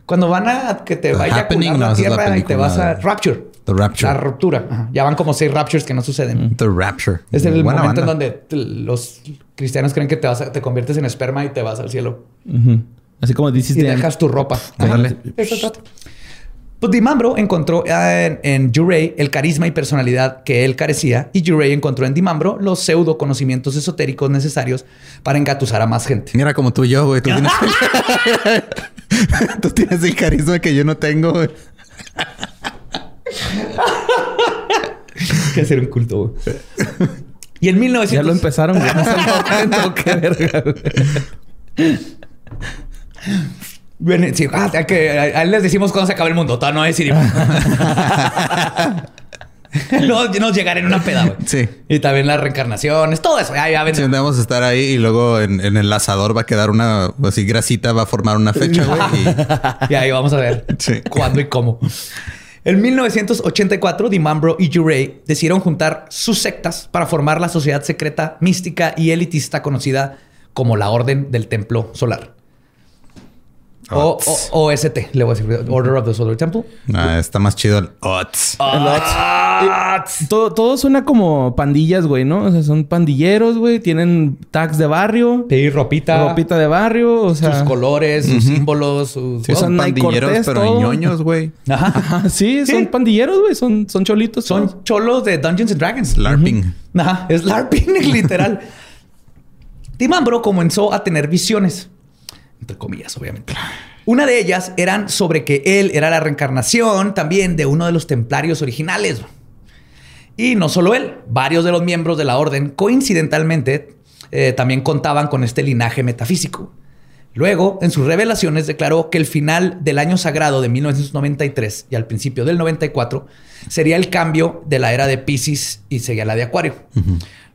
Cuando van a que te
The
vaya a
no,
la
es la
tierra y te vas a. Rapture.
The Rapture.
La ruptura. Ajá. Ya van como seis raptures que no suceden.
The Rapture.
Es el
Buena
momento
banda.
en donde los cristianos creen que te, vas a- te conviertes en esperma y te vas al cielo.
Ujú. Así como dices
Y dejas tu ropa.
Ándale.
Eso trata. Pues Dimambro encontró eh, en, en Jurey el carisma y personalidad que él carecía y Jurey encontró en Dimambro los pseudo conocimientos esotéricos necesarios para engatusar a más gente.
Mira como tú y yo, güey. Tú tienes, tú tienes el carisma que yo no tengo, güey.
que hacer un culto. güey. Y en 1900...
Ya lo empezaron, güey. No se lo atento, qué verga, güey.
Sí, ah, hay que, a, a él les decimos cuándo se acaba el mundo. Todavía no decidimos. no, nos llegará en una peda, güey.
Sí.
Y también las reencarnaciones, todo eso. Ya, ya
Sí, vamos a estar ahí y luego en, en el asador va a quedar una así grasita, va a formar una fecha, güey. y-
Y ahí vamos a ver
Sí.
cuándo y cómo. En 1984, Dimambro y Jurey decidieron juntar sus sectas para formar la sociedad secreta, mística y elitista conocida como la Orden del Templo Solar. O,
Ots.
o- OST, le voy a decir. Order of the Solar Temple.
Ah, está más chido el OTS.
Ah,
Todo, todo suena como pandillas, güey, ¿no? O sea, son pandilleros, güey. Tienen tags de barrio.
Sí, ropita,
Ropita de barrio. O sea...
sus colores, sus símbolos, sus...
Sí, son pandilleros,
Cortés,
pero
todo.
ñoños, güey.
Ajá.
Ajá, sí,
Sí.
son pandilleros, güey. Son, son cholitos. todos.
Son cholos de Dungeons and Dragons.
LARPing.
Ajá, es LARPing, literal. Timambro comenzó a tener visiones, entre comillas, obviamente. Una de ellas eran sobre que él era la reencarnación también de uno de los templarios originales. Y no solo él, varios de los miembros de la orden, coincidentalmente, eh, también contaban con este linaje metafísico. Luego, en sus revelaciones, declaró que el final del año sagrado de 1993 y al principio del 94 sería el cambio de la era de Pisces y sería la de Acuario.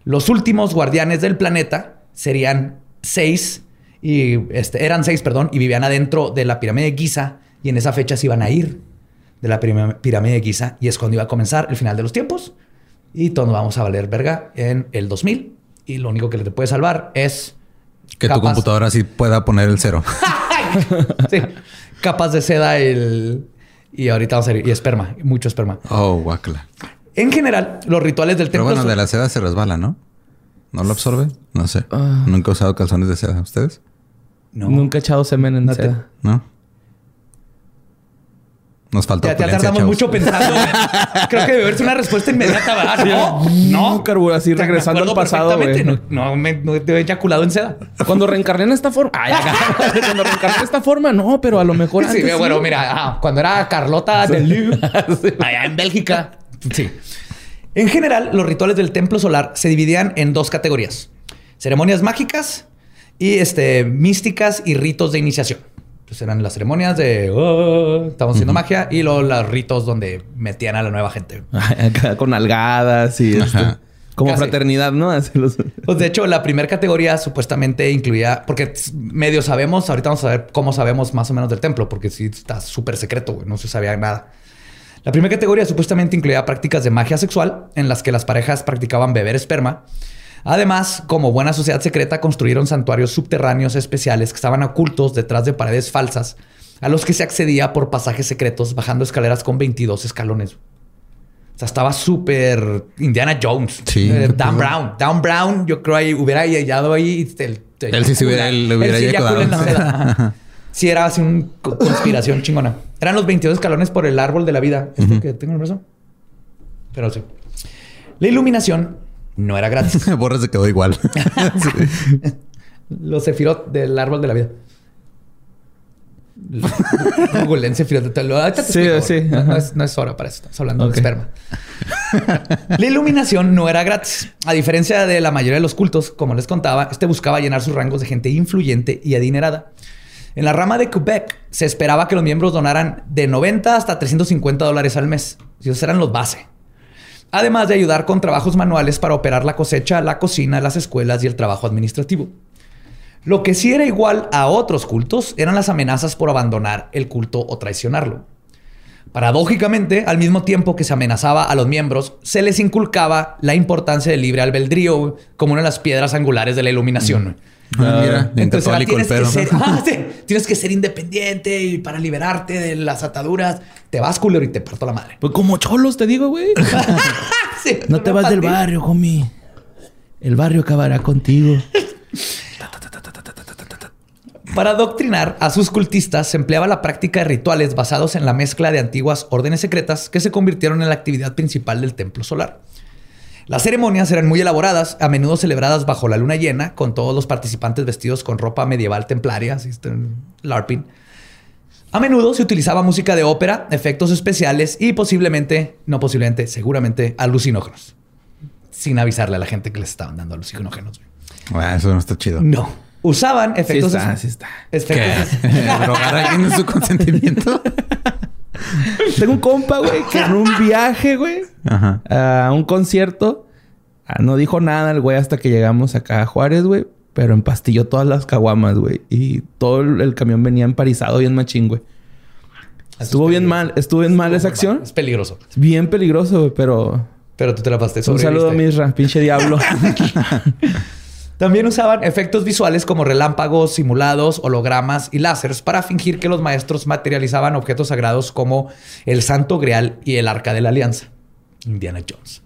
Los últimos guardianes del planeta serían seis y este, eran seis, perdón, y vivían adentro de la pirámide de Giza y en esa fecha se iban a ir de la pirámide de Giza y es cuando iba a comenzar el final de los tiempos y todos nos vamos a valer verga en el 2000 y lo único que te puede salvar es
Que tu
Capaz.
computadora sí pueda poner el cero.
sí, capas de seda el, y ahorita vamos a ir y esperma, mucho esperma.
Oh, guacala.
En general, los rituales del
Pero
templo
bueno, de la seda se resbala, ¿no? ¿No lo absorbe? No sé. Nunca he usado calzones de seda. ¿Ustedes?
No.
Nunca he echado semen en
No te-
seda.
¿No? Nos falta
Ya, tardamos
chavos.
mucho pensando. Creo que debe haberse una respuesta inmediata. ¿verdad? No, no.
carburo, así
O sea, me
regresando al pasado.
No, no, me no te he eyaculado en seda.
Cuando reencarné en esta forma. Ay. Cuando reencarné en esta forma, no, pero a lo mejor
Sí,
antes.
bueno,
sí.
mira, ajá, cuando era Carlota de Lille, allá en Bélgica. Sí. En general, los rituales del templo solar se dividían en dos categorías: ceremonias mágicas y este, místicas y ritos de iniciación. Entonces eran las ceremonias de "Oh, estamos haciendo magia y luego los ritos donde metían a la nueva gente.
Con algadas y este, como
Casi.
fraternidad, ¿no? Los-
Pues de hecho, la primera categoría supuestamente incluía, porque medio sabemos, ahorita vamos a ver cómo sabemos más o menos del templo, porque sí está súper secreto, güey, no se sabía nada. La primera categoría supuestamente incluía prácticas de magia sexual, en las que las parejas practicaban beber esperma. Además, como buena sociedad secreta, construyeron santuarios subterráneos especiales que estaban ocultos detrás de paredes falsas, a los que se accedía por pasajes secretos bajando escaleras con 22 escalones. O sea, estaba súper Indiana Jones.
Sí.
Eh, Dan Brown. Dan Brown, yo creo ahí hubiera hallado ahí.
Él sí se hubiera- le hubiera
Él sí era así una conspiración chingona. Eran los 22 escalones por el árbol de la vida. ¿Este que tengo en el brazo? Pero sí. La iluminación no era gratis.
Borra se quedó igual.
Los sefirot del árbol de la vida. Google en sefirot. Te lo- ahorita te
Sí,
explico.
sí,
No, es, no es hora para eso. Estamos hablando de esperma. La iluminación no era gratis. A diferencia de la mayoría de los cultos, como les contaba, este buscaba llenar sus rangos de gente influyente y adinerada. En la rama de Quebec se esperaba que los miembros donaran de 90 hasta 350 dólares al mes. Esos eran los base. Además de ayudar con trabajos manuales para operar la cosecha, la cocina, las escuelas y el trabajo administrativo. Lo que sí era igual a otros cultos eran las amenazas por abandonar el culto o traicionarlo. Paradójicamente, al mismo tiempo que se amenazaba a los miembros, se les inculcaba la importancia del libre albedrío como una de las piedras angulares de la iluminación.
Ah, mira, bien
Entonces,
el
que ser, ah, sí, tienes que ser independiente y para liberarte de las ataduras, te vas culero y te parto la madre.
Pues como cholos, te digo, güey.
Sí,
No te vas del barrio, homie. El barrio acabará contigo.
Para adoctrinar a sus cultistas se empleaba la práctica de rituales basados en la mezcla de antiguas órdenes secretas que se convirtieron en la actividad principal del templo solar. Las ceremonias eran muy elaboradas, a menudo celebradas bajo la luna llena, con todos los participantes vestidos con ropa medieval templaria, así está en LARPing. A menudo se utilizaba música de ópera, efectos especiales y posiblemente, no posiblemente, seguramente alucinógenos. Sin avisarle a la gente que les estaban dando alucinógenos.
Ah, eso no está chido.
No. Usaban
Sí
efectos...
está, sí está.
efectos-
¿Drogar a alguien en su consentimiento?
Tengo un compa, güey, que en un viaje, güey,
Ajá.
a un concierto, ah, no dijo nada el güey hasta que llegamos acá a Juárez, güey, pero empastilló todas las caguamas, güey, y todo el, el camión venía emparizado bien machín, güey. Estuvo bien mal, estuvo bien mal esa acción.
Es peligroso.
Bien peligroso, güey, pero...
Pero tú te la pasaste.
Un saludo. Misra, pinche diablo.
También usaban efectos visuales como relámpagos, simulados, hologramas y láseres para fingir que los maestros materializaban objetos sagrados como el Santo Grial y el Arca de la Alianza. Indiana Jones.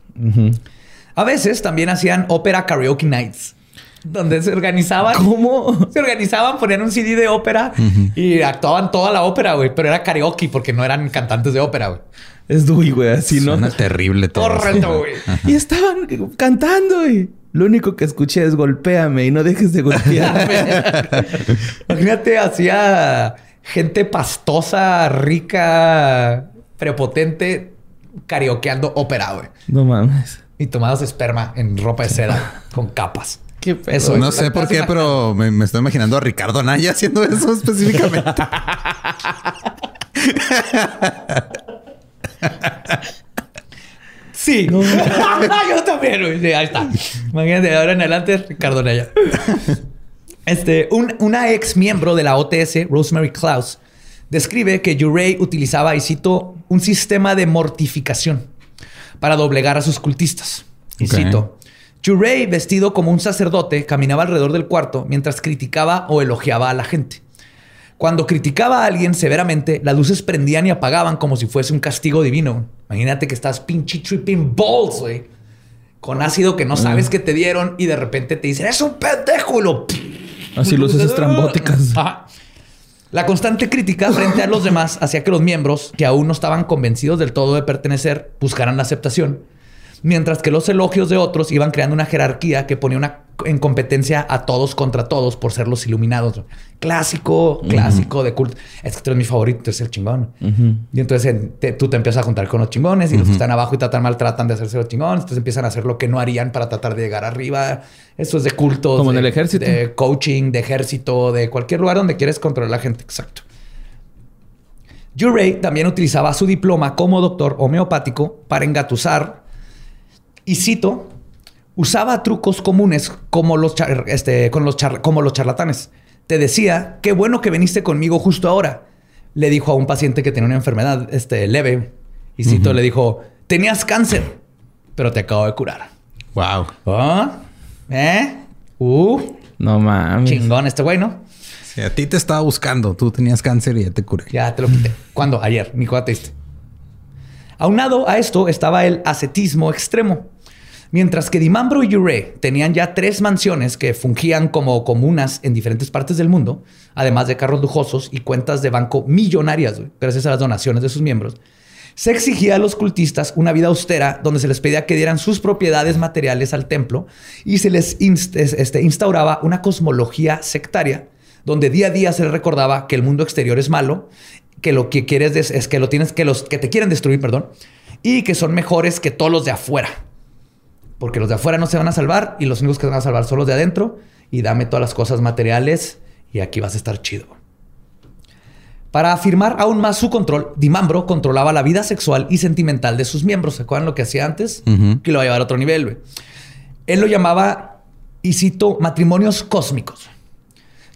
A veces también hacían ópera karaoke nights, donde se organizaban.
¿Cómo?
Se organizaban, ponían un CD de ópera y actuaban toda la ópera, güey. Pero era karaoke porque no eran cantantes de ópera, güey.
Es Dewey, güey, así, ¿no?
Suena terrible todo.
Correcto, güey.
Y estaban cantando, y Lo único que escuché es golpéame y no dejes de golpear.
Imagínate, hacía gente pastosa, rica, prepotente, karaokeando ópera, güey.
no mames.
Y tomados esperma en ropa de seda con capas.
Qué pedo.
Eso
No
es.
sé por qué, pero me, me estoy imaginando a Ricardo Anaya haciendo eso específicamente.
Sí. Yo también, güey. Sí, ahí está. Imagínate, ahora en adelante, Ricardo Naya. Este, un- una ex miembro de la OTS, Rosemary Klaus, describe que Urey utilizaba, y cito, un sistema de mortificación para doblegar a sus cultistas. Y
Ok.
cito, Urey, vestido como un sacerdote, caminaba alrededor del cuarto mientras criticaba o elogiaba a la gente. Cuando criticaba a alguien severamente, las luces prendían y apagaban como si fuese un castigo divino. Imagínate que estás pinche tripping balls, güey. Con ácido que no sabes que te dieron y de repente te dicen, es un pendejo. lo-
Así luces estrambóticas.
Ajá. La constante crítica frente a los demás hacía que los miembros, que aún no estaban convencidos del todo de pertenecer, buscaran la aceptación, mientras que los elogios de otros iban creando una jerarquía que ponía una, en competencia a todos contra todos por ser los iluminados. Clásico, clásico de culto. Es que tú eres mi favorito, tú eres el chingón. Y entonces te- tú te empiezas a juntar con los chingones y los que están abajo y tratan mal tratan de hacerse los chingones. Entonces empiezan a hacer lo que no harían para tratar de llegar arriba. Eso es de culto.
Como en el ejército.
De coaching, de ejército, de cualquier lugar donde quieres controlar a la gente. Exacto. Urey también utilizaba su diploma como doctor homeopático para engatusar y cito, usaba trucos comunes como los, char- este, con los char- como los charlatanes. Te decía, qué bueno que viniste conmigo justo ahora. Le dijo a un paciente que tenía una enfermedad este, leve. Y cito, le dijo, tenías cáncer, pero te acabo de curar.
wow.
¿Ah? ¿Eh? Uh,
No mames.
chingón este güey, ¿no?
Si a ti te estaba buscando, tú tenías cáncer y ya te curé.
Ya te lo quité. ¿Cuándo? Ayer. Ni cuándo te diste. Aunado a esto estaba el ascetismo extremo. Mientras que Dimambro y Ure tenían ya tres mansiones que fungían como comunas en diferentes partes del mundo, además de carros lujosos y cuentas de banco millonarias, gracias a las donaciones de sus miembros, se exigía a los cultistas una vida austera donde se les pedía que dieran sus propiedades materiales al templo y se les este, instauraba una cosmología sectaria donde día a día se les recordaba que el mundo exterior es malo, que lo que quieres es que lo tienes que los que te quieren destruir, perdón, y que son mejores que todos los de afuera. Porque los de afuera no se van a salvar y los únicos que se van a salvar son los de adentro y dame todas las cosas materiales y aquí vas a estar chido. Para afirmar aún más su control, Dimambro controlaba la vida sexual y sentimental de sus miembros. ¿Se acuerdan lo que hacía antes? Que lo va a llevar a otro nivel, güey. Él lo llamaba, y cito, matrimonios cósmicos,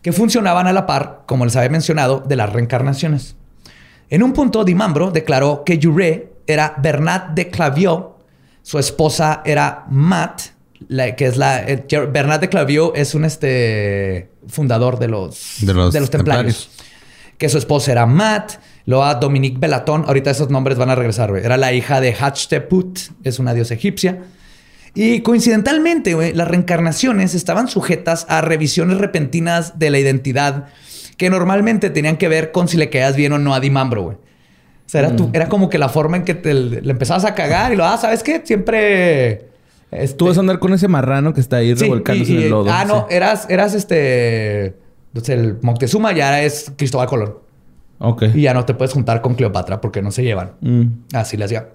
que funcionaban a la par, como les había mencionado, de las reencarnaciones. En un punto, Dimambro declaró que Juré era Bernat de Claviaux, su esposa era Matt, la- que es la... eh, Bernat de es un este, fundador de los,
De los
templarios.
templarios.
Que su esposa era Matt, luego a Dominique Belatón, ahorita esos nombres van a regresar, güey. Era la hija de Hatshepsut, es una diosa egipcia. Y coincidentalmente, güey, las reencarnaciones estaban sujetas a revisiones repentinas de la identidad que normalmente tenían que ver con si le quedas bien o no a Dimambro, güey. Sea, era, tu- era como que la forma en que te, le empezabas a cagar y lo, ah, ¿sabes qué? Siempre... este,
Tú vas a andar con ese marrano que está ahí
sí,
revolcándose
y-
en el lodo.
Ah, no,
Sí.
eras, eras este... pues, el Moctezuma ya es Cristóbal Colón.
Ok.
Y ya no te puedes juntar con Cleopatra porque no se llevan.
Mm.
Así le hacía.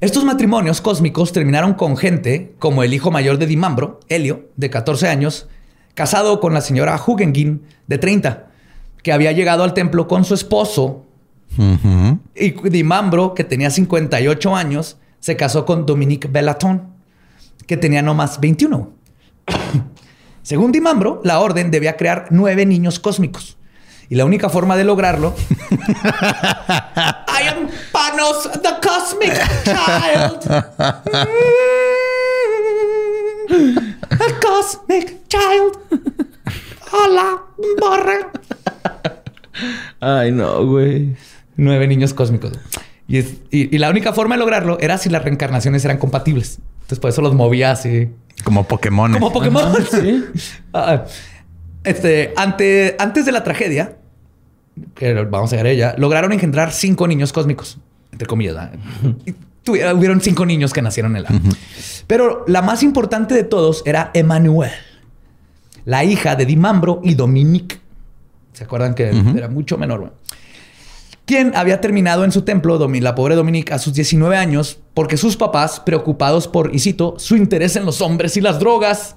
Estos matrimonios cósmicos terminaron con gente como el hijo mayor de Dimambro, Helio, de 14 años, casado con la señora Hugengin, de 30, que había llegado al templo con su esposo.
Ujú.
Y Dimambro, que tenía 58 años, se casó con Dominique Bellaton, que tenía nomás 21. Según Dimambro, la orden debía crear nueve niños cósmicos. Y la única forma de lograrlo. I am Panos, the cosmic child. the cosmic child. Hola, borra.
Ay, no, güey.
Nueve niños cósmicos. Y, es- y- y la única forma de lograrlo era si las reencarnaciones eran compatibles. Entonces, por eso los movía así.
Como Pokémon.
Como Pokémon.
Sí.
Ah, este, ante, antes de la tragedia, que vamos a ver ella, lograron engendrar cinco niños cósmicos, entre comillas. ¿verdad? Y tuvi- hubieron cinco niños que nacieron en la. Pero la más importante de todos era Emanuel, la hija de Dimambro y Dominique. ¿Se acuerdan que era mucho menor? güey? Quien había terminado en su templo, la pobre Dominique, a sus 19 años, porque sus papás, preocupados por, y cito, su interés en los hombres y las drogas,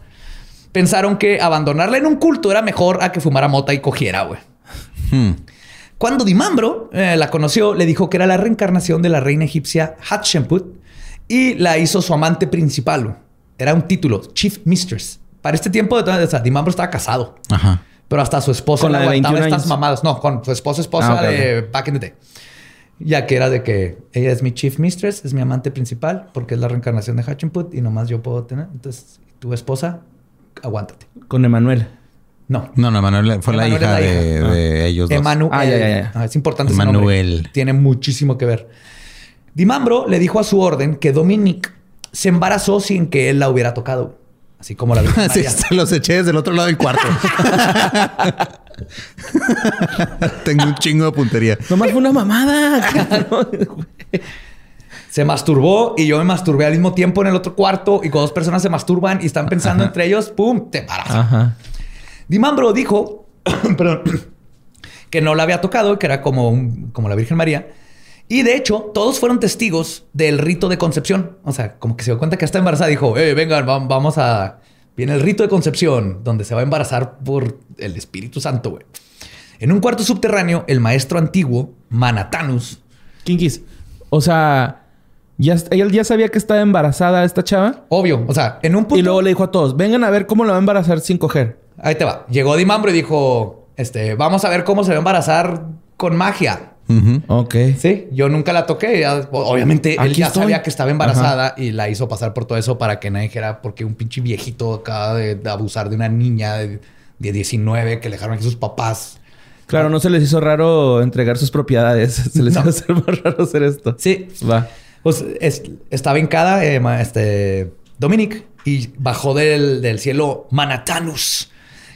pensaron que abandonarla en un culto era mejor a que fumara mota y cogiera, güey.
Hmm.
Cuando Dimambro eh, la conoció, le dijo que era la reencarnación de la reina egipcia Hatshepsut y la hizo su amante principal. Era un título, Chief Mistress. Para este tiempo, de todas- o sea, Dimambro estaba casado,
Ajá.
Pero hasta su esposa
¿Con la de
aguantaba
21
estas
años?
mamadas. No, con su esposa, esposa
Ah,
de back in the day. Ya que era de que ella es mi Chief Mistress, es mi amante principal, porque es la reencarnación de Hatshepsut y nomás yo puedo tener. Entonces, tu esposa, aguántate.
Con Emanuel.
No,
No, no, Manuel fue la
Emanuel
hija, de, de ellos dos.
Emanuel.
Ah, ya, ya, ya.
Ah, es importante ese
Emanuel.
nombre. Tiene muchísimo que ver. Dimambro le dijo a su orden que Dominic se embarazó sin que él la hubiera tocado. Así como la Virgen
Sí, se los eché desde el otro lado del cuarto. Tengo un chingo de puntería.
Nomás fue una mamada.
Se masturbó y yo me masturbé al mismo tiempo en el otro cuarto. Y cuando dos personas se masturban y están pensando entre ellos, ¡pum! Te embarazas.
Ajá.
Dimambro dijo perdón, que no la había tocado, que era como, un- como la Virgen María. Y de hecho, todos fueron testigos del rito de concepción. O sea, como que se dio cuenta que está embarazada. Dijo, eh, vengan, vam- vamos a... Viene el rito de concepción, donde se va a embarazar por el Espíritu Santo, güey. En un cuarto subterráneo, el maestro antiguo, Manatanus,
Kinkis. O sea, ya, ella ya sabía que estaba embarazada esta chava.
obvio, o sea, en un punto...
Y luego le dijo a todos, vengan a ver cómo la va a embarazar sin coger.
Ahí te va. Llegó Dimambro y dijo, este, vamos a ver cómo se va a embarazar con magia.
Ujú.
Ok.
Sí, yo nunca la toqué. Obviamente, él
Aquí
ya
estoy.
sabía que estaba embarazada y la hizo pasar por todo eso para que nadie dijera porque un pinche viejito acaba de, de abusar de una niña de, de 19 que le dejaron aquí sus papás.
Claro, no se les hizo raro entregar sus propiedades. Se les
No.
a hacer más raro hacer esto.
Sí,
Va.
pues es- estaba hincada eh, este, Dominic y bajó del, del cielo Manatanus,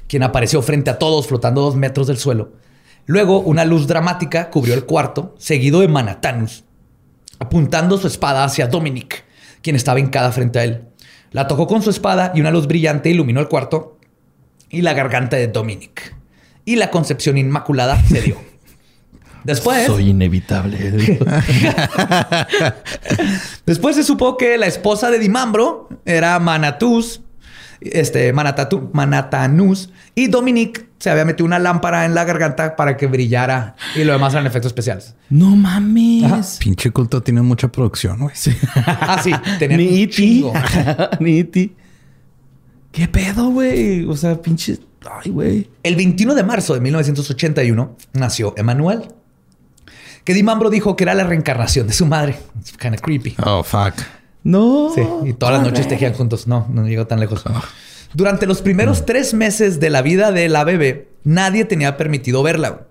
quien apareció frente a todos flotando dos metros del suelo. Luego, una luz dramática cubrió el cuarto, seguido de Manatanus, apuntando su espada hacia Dominic, quien estaba hincada frente a él. La tocó con su espada y una luz brillante iluminó el cuarto y la garganta de Dominic. Y la concepción inmaculada se dio. Después,
inevitable.
Después se supo que la esposa de Dimambro era Manatus, este, Manatatu- Manatanus, y Dominic se había metido una lámpara en la garganta para que brillara y lo demás eran efectos especiales.
no mames.
Ajá.
Pinche culto tiene mucha producción, güey.
Ah, sí,
Ni
un
E.T.
chingo.
Ni E.T. ¿Qué pedo, güey? O sea, pinche... Ay, güey.
El 21 de marzo de 1981 nació Emanuel, que Dimambro dijo que era la reencarnación de su madre. It's kind of creepy.
Oh, fuck.
No.
Sí, y todas las noches tejían juntos. No, no llegó tan lejos. Durante los primeros tres meses de la vida de la bebé, nadie tenía permitido verla.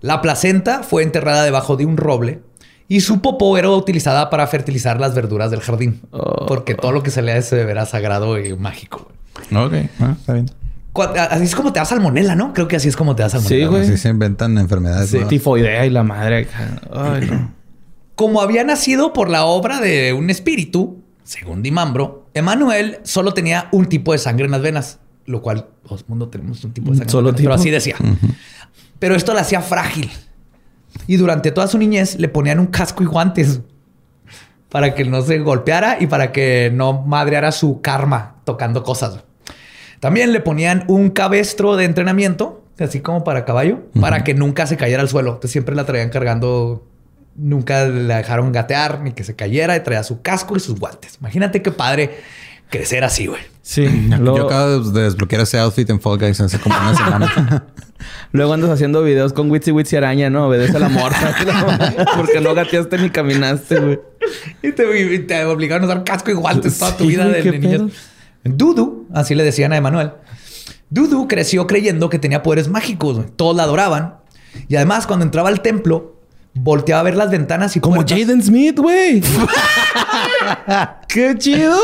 La placenta fue enterrada debajo de un roble y su popó era utilizada para fertilizar las verduras del jardín.
Oh.
Porque todo lo que salía de ese bebé era sagrado y mágico.
Ok, ah, está bien.
Así es como te da salmonela, ¿no? Creo que así es como te da salmonela.
Sí, güey.
Así se inventan enfermedades.
Sí.
Tifoidea y la madre. Ay, no.
Como había nacido por la obra de un espíritu, según Dimambro, Emanuel solo tenía un tipo de sangre en las venas, lo cual todo el mundo tenemos un tipo de sangre.
Solo
venas,
tipo.
Pero así decía. Pero esto la hacía frágil. Y durante toda su niñez le ponían un casco y guantes para que no se golpeara y para que no madreara su karma tocando cosas. También le ponían un cabestro de entrenamiento, así como para caballo, para que nunca se cayera al suelo. Entonces siempre la traían cargando, nunca la dejaron gatear ni que se cayera y traía su casco y sus guantes. Imagínate qué padre crecer así, güey.
Sí.
Yo
Luego,
acabo de desbloquear ese outfit en Fall Guys hace como una semana.
luego andas haciendo videos con Witsy Witsy Araña, ¿no? Obedece a la morsa. Porque no gateaste ni caminaste, güey.
Y te, y te obligaron a usar casco y guantes toda tu
Sí,
vida de, de niños. Dudu, así le decían a Emanuel. Dudu creció creyendo que tenía poderes mágicos. Todos la adoraban. Y además, cuando entraba al templo, volteaba a ver las ventanas y
Como
puertas.
Jaden Smith, güey. ¡Qué chido!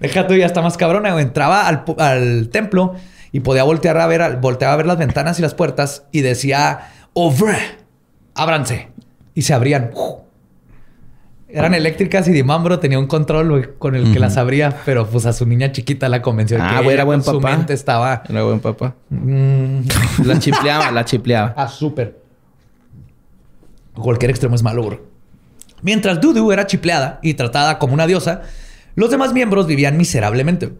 Deja tú, ya está más cabrona. Entraba al, al templo y podía voltear a ver, volteaba a ver las ventanas y las puertas y decía, ¡Over! ¡Ábranse! Y se abrían. Eran eléctricas y Dimambro tenía un control con el que las abría, pero pues a su niña chiquita la convenció de
Ah,
que
era buen
con su
papá.
mente estaba
Era buen papá.
mm,
La chipleaba, la chipleaba.
Ah, súper. Cualquier extremo es malo, bro. Mientras Dudu era chipleada y tratada como una diosa, los demás miembros vivían miserablemente.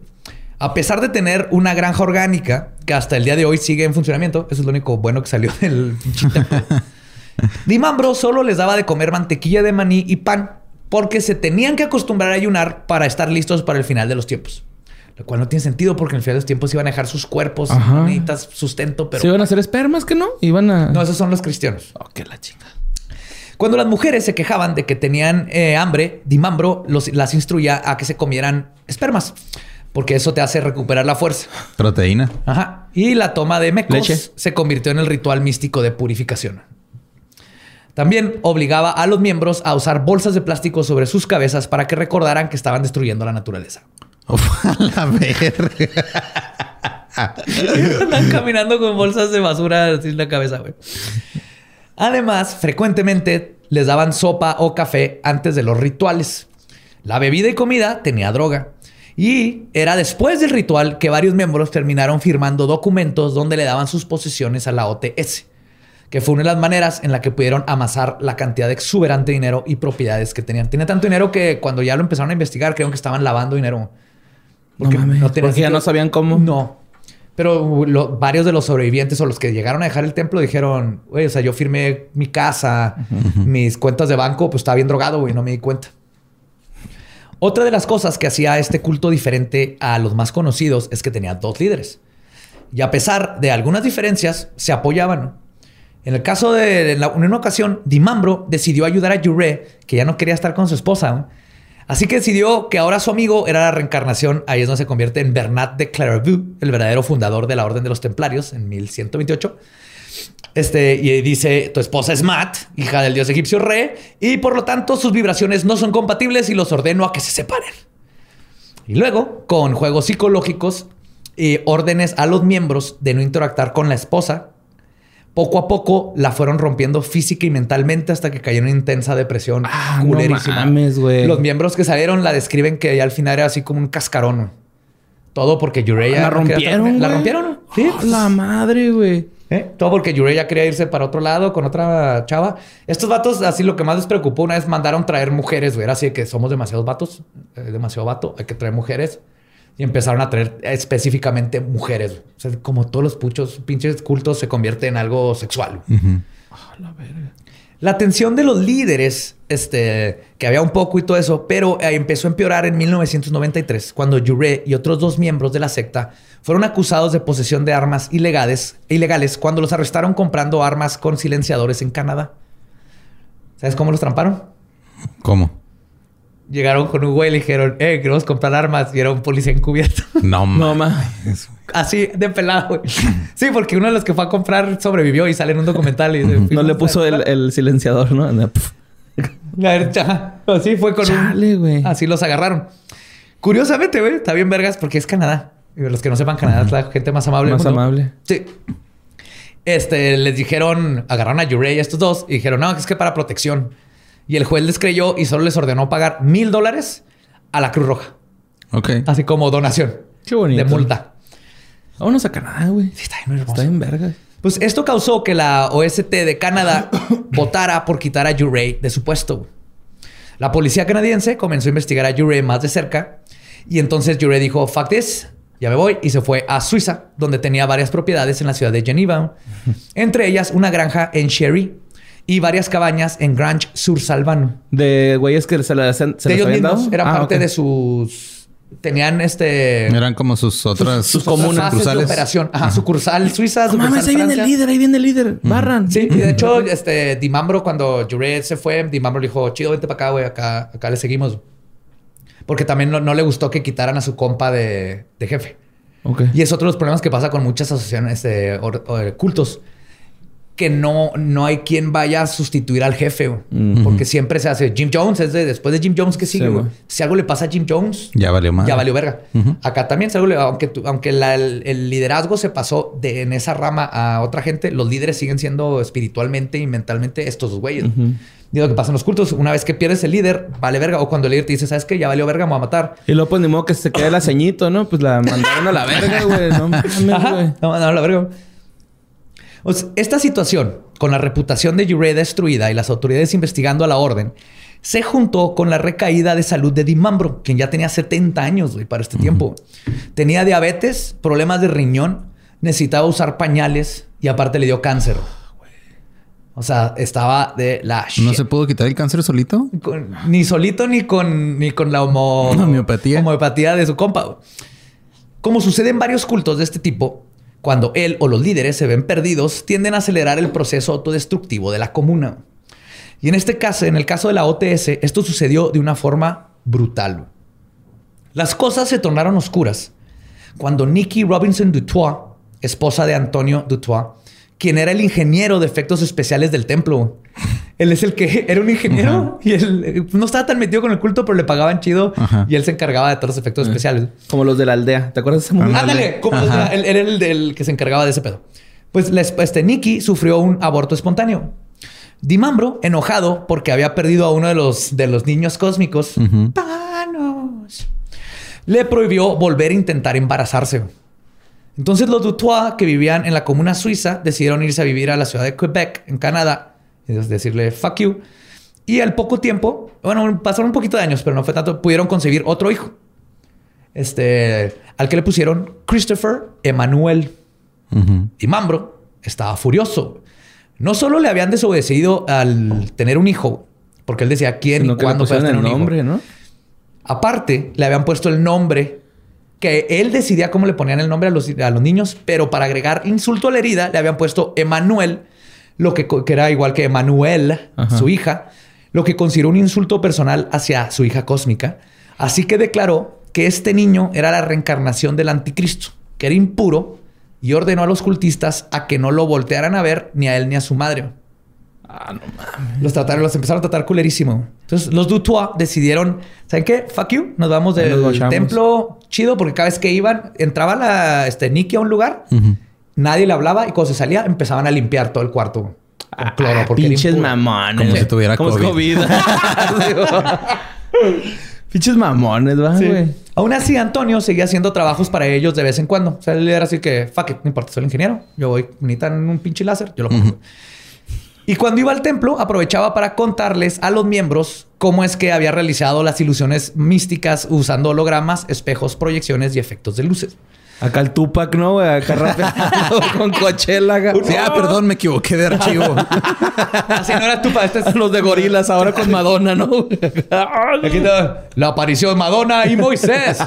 A pesar de tener una granja orgánica que hasta el día de hoy sigue en funcionamiento, eso es lo único bueno que salió del. Dimambro solo les daba de comer mantequilla de maní y pan porque se tenían que acostumbrar a ayunar para estar listos para el final de los tiempos. Lo cual no tiene sentido porque en el final de los tiempos iban a dejar sus cuerpos, no necesitas sustento, pero
¿Se iban a hacer espermas que no? Iban a...
no, esos son los cristianos.
Oh, qué la chinga.
Cuando las mujeres se quejaban de que tenían eh, hambre, Dimambro los- las instruía a que se comieran espermas, porque eso te hace recuperar la fuerza.
Proteína.
Ajá. Y la toma de mecos
Leche.
se convirtió en el ritual místico de purificación. También obligaba a los miembros a usar bolsas de plástico sobre sus cabezas para que recordaran que estaban destruyendo la naturaleza.
A la verga.
Andan caminando con bolsas de basura así en la cabeza, güey. Además, frecuentemente les daban sopa o café antes de los rituales. La bebida y comida tenía droga. Y era después del ritual que varios miembros terminaron firmando documentos donde le daban sus posesiones a la OTS, que fue una de las maneras en la que pudieron amasar la cantidad de exuberante dinero y propiedades que tenían. Tenía tanto dinero que cuando ya lo empezaron a investigar, creo que estaban lavando dinero.
No mames. porque ya
sentido.
no sabían cómo.
No. Pero lo- varios de los sobrevivientes o los que llegaron a dejar el templo dijeron, güey, o sea, yo firmé mi casa, mis cuentas de banco, pues estaba bien drogado, güey, no me di cuenta. Otra de las cosas que hacía este culto diferente a los más conocidos es que tenía dos líderes. Y a pesar de algunas diferencias, se apoyaban. En el caso de en, la- en una ocasión, Dimambro decidió ayudar a Yure, que ya no quería estar con su esposa. ¿no? Así que decidió que ahora su amigo era la reencarnación. Ahí es donde se convierte en Bernat de Clairvaux, el verdadero fundador de la Orden de los Templarios en 1128. Este, y dice, tu esposa es Mat, hija del dios egipcio Re, y por lo tanto sus vibraciones no son compatibles y los ordeno a que se separen. Y luego, con juegos psicológicos y órdenes a los miembros de no interactuar con la esposa, poco a poco la fueron rompiendo física y mentalmente hasta que cayó en una intensa depresión
Ah, no
culerísima.
mames, güey.
Los miembros que salieron la describen que al final era así como un cascarón. Todo porque Yurei
La rompieron,
La rompieron. Sí.
Ah, la madre, güey.
¿Eh? Todo porque Yurei ya quería irse para otro lado con otra chava. Estos vatos, así lo que más les preocupó una vez mandaron traer mujeres, güey. Era así de que somos demasiados vatos, eh, demasiado vato, hay que traer mujeres. Y empezaron a traer específicamente mujeres. güey. O sea, como todos los puchos, pinches cultos se convierte en algo sexual. güey. La atención de los líderes, este, que había un poco y todo eso, pero eh, empezó a empeorar en 1993, cuando Jure y otros dos miembros de la secta fueron acusados de posesión de armas ilegales, ilegales cuando los arrestaron comprando armas con silenciadores en Canadá. ¿Sabes cómo los tramparon?
¿Cómo?
Llegaron con un güey y le dijeron, eh, queremos comprar armas. Y era un policía encubierto.
No,
No
mames.
Así de pelado, güey. Sí, porque uno de los que fue a comprar sobrevivió y sale en un documental. Y dice,
No
"Fuimos
le puso el, el silenciador, ¿no? No, pf.
A ver, cha- Así fue con
Chale,
un...
güey.
Así los agarraron. Curiosamente, güey, está bien vergas porque es Canadá. Y los que no sepan, Canadá es la gente más amable. del
Más
mundo.
amable.
Sí. Este, les dijeron, agarraron a Yurei a estos dos y dijeron, no, es que para protección. Y el juez les creyó y solo les ordenó pagar mil dólares a la Cruz Roja.
Ok.
Así como donación.
Qué bonito.
De multa.
Vámonos a Canadá, güey.
Sí, está bien hermoso.
Está bien verga.
Pues esto causó que la OST de Canadá votara por quitar a Yurei de su puesto. La policía canadiense comenzó a investigar a Yurei más de cerca y entonces Yurei dijo, fuck this, ya me voy, y se fue a Suiza, donde tenía varias propiedades en la ciudad de Geneva, entre ellas una granja en Sherry y varias cabañas en Grange sur Salvano.
De güeyes que se las hacen.
de ellos mismos, era ah, parte de sus tenían este.
Eran como sus otras
sus, comunas sucursales. de operación. Ajá, sucursal suiza.
No mames, ahí viene el líder, ahí viene el líder. Barran.
Sí, y de hecho, este Dimambro, cuando Juret se fue, Dimambro le dijo, chido, vente para acá, güey, acá, acá le seguimos. Porque también no, le gustó que quitaran a su compa de, de jefe. Okay. Y es otro de los problemas que pasa con muchas asociaciones de cultos que no, no hay quien vaya a sustituir al jefe, porque siempre se hace. Jim Jones es de después de Jim Jones que sigue, Si algo le pasa a Jim Jones,
ya valió más.
Ya valió verga. Acá también, si algo le, aunque, aunque el, liderazgo se pasó de, en esa rama a otra gente, los líderes siguen siendo espiritualmente y mentalmente estos güeyes. Digo que pasa en los cultos. Una vez que pierdes el líder, vale verga. O cuando el líder te dice, ¿sabes qué? Ya valió verga, me voy a matar.
Y luego, pues ni modo que se quede el aceñito, ¿no? Pues la mandaron a la verga, güey. No mames, güey.
No, mandaron a la verga esta situación, con la reputación de Jure destruida y las autoridades investigando a la orden, se juntó con la recaída de salud de Dimambro, quien ya tenía 70 años para este tiempo. Tenía diabetes, problemas de riñón, necesitaba usar pañales y aparte le dio cáncer. O sea, estaba de la
¿No se pudo quitar el cáncer solito?
ni solito ni con, ni con la homeopatía. homeopatía de su compa. Como sucede en varios cultos de este tipo, cuando él o los líderes se ven perdidos, tienden a acelerar el proceso autodestructivo de la comuna. Y en este caso, en el caso de la OTS, esto sucedió de una forma brutal. Las cosas se tornaron oscuras cuando Nikki Robinson Dutois, esposa de Antonio Dutois, quien era el ingeniero de efectos especiales del templo. Él es el que era un ingeniero y él eh, no estaba tan metido con el culto, pero le pagaban chido y él se encargaba de todos los efectos especiales.
Como los de la aldea. ¿Te acuerdas de ese
momento? Ándale, como él, era el del que se encargaba de ese pedo. Pues este Nicky sufrió un aborto espontáneo. Dimambro, enojado porque había perdido a uno de los, de los niños cósmicos, le prohibió volver a intentar embarazarse. Entonces los Dutois que vivían en la comuna suiza decidieron irse a vivir a la ciudad de Quebec, en Canadá, y decirle fuck you. Y al poco tiempo, bueno, pasaron un poquito de años, pero no fue tanto, pudieron concebir otro hijo. Este, al que le pusieron Christopher Emanuel. Y Mambro estaba furioso. No solo le habían desobedecido al tener un hijo, porque él decía quién y cuándo puede tener un nombre, ¿no? Aparte, le habían puesto el nombre que él decidía cómo le ponían el nombre a los, a los niños, pero para agregar insulto a la herida le habían puesto Emanuel, lo que, era igual que Emanuel, su hija, lo que consideró un insulto personal hacia su hija cósmica. Así que declaró que este niño era la reencarnación del anticristo, que era impuro, y ordenó a los cultistas a que no lo voltearan a ver ni a él ni a su madre.
Ah, no mames.
Los trataron, los empezaron a tratar culerísimo. Entonces, los Dutois decidieron, ¿saben qué? Fuck you. Nos vamos del templo chido porque cada vez que iban, entraba la este, Nikki a un lugar, nadie le hablaba y cuando se salía empezaban a limpiar todo el cuarto con
ah, cloro. porque pinches mamones.
Como si tuviera COVID.
pinches mamones, ¿va, güey?
Aún así, Antonio seguía haciendo trabajos para ellos de vez en cuando. O sea, él era así que, fuck it, no importa, soy el ingeniero. Yo voy, necesitan un pinche láser, yo lo pongo. Y cuando iba al templo, aprovechaba para contarles a los miembros cómo es que había realizado las ilusiones místicas usando hologramas, espejos, proyecciones y efectos de luces.
Acá el Tupac, ¿no? Acá rapeando con Coachella.
Sí, ah, perdón, me equivoqué de archivo.
Así no era Tupac, este
es los de gorilas ahora con Madonna, ¿no?
Aquí está la aparición de Madonna y Moisés.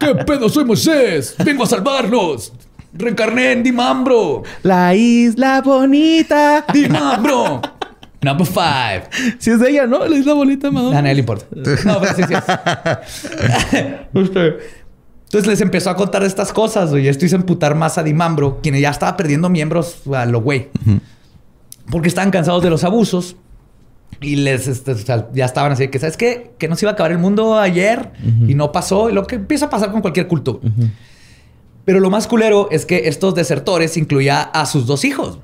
¿Qué pedo? Soy Moisés. Vengo a salvarlos. Reencarné en Dimambro.
La isla bonita.
Dimambro. Number five.
Si es de ella, ¿no? La isla bonita, Madonna.
A nadie le importa. No, pero sí, sí Entonces les empezó a contar estas cosas, y Esto hizo emputar más a Dimambro, quien ya estaba perdiendo miembros a lo güey. Porque estaban cansados de los abusos. Y les este, ya estaban así que, ¿sabes qué? Que no se iba a acabar el mundo ayer y no pasó. Y lo que empieza a pasar con cualquier culto. Pero lo más culero es que estos desertores incluía a sus dos hijos.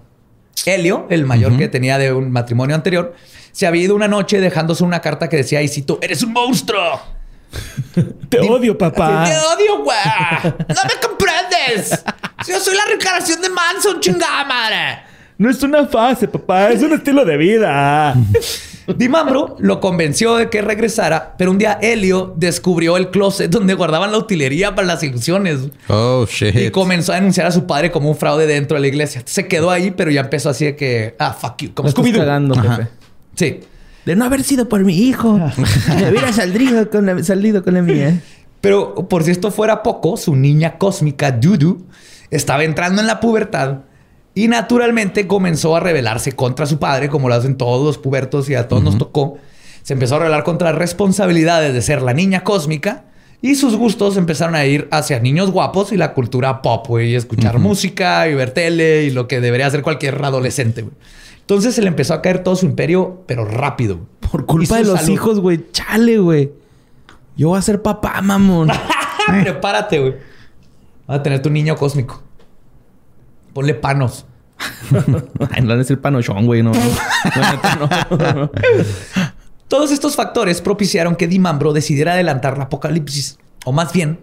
Helio, el mayor que tenía de un matrimonio anterior, se había ido una noche dejándose una carta que decía, y cito, eres un monstruo.
Te odio, papá.
Te odio, güey. No me comprendes. Yo soy la reencarnación de Manson, chingada madre.
No es una fase, papá. Es un estilo de vida.
Dimambro lo convenció de que regresara, pero un día Helio descubrió el closet donde guardaban la utilería para las ilusiones.
Oh, shit.
Y comenzó a denunciar a su padre como un fraude dentro de la iglesia. Se quedó ahí, pero ya empezó así de que, ah, fuck you, como Scooby-Doo. Sí.
De no haber sido por mi hijo. Me hubiera salido con la, salido con la mía.
Pero por si esto fuera poco, su niña cósmica, Dudu, estaba entrando en la pubertad y naturalmente comenzó a rebelarse contra su padre, como lo hacen todos los pubertos y a todos nos tocó. Se empezó a rebelar contra las responsabilidades de ser la niña cósmica y sus gustos empezaron a ir hacia niños guapos y la cultura pop, güey, y escuchar música y ver tele y lo que debería hacer cualquier adolescente, güey. Entonces se le empezó a caer todo su imperio, pero rápido. güey.
Por culpa de los
salud.
hijos, güey. Chale, güey. Yo voy a ser papá, mamón.
Prepárate, güey. Vas a tener tu niño cósmico. Ponle panos.
Ay, no a decir panochón, güey. No, no. No.
Todos estos factores propiciaron que Dimambro decidiera adelantar la apocalipsis. O más bien,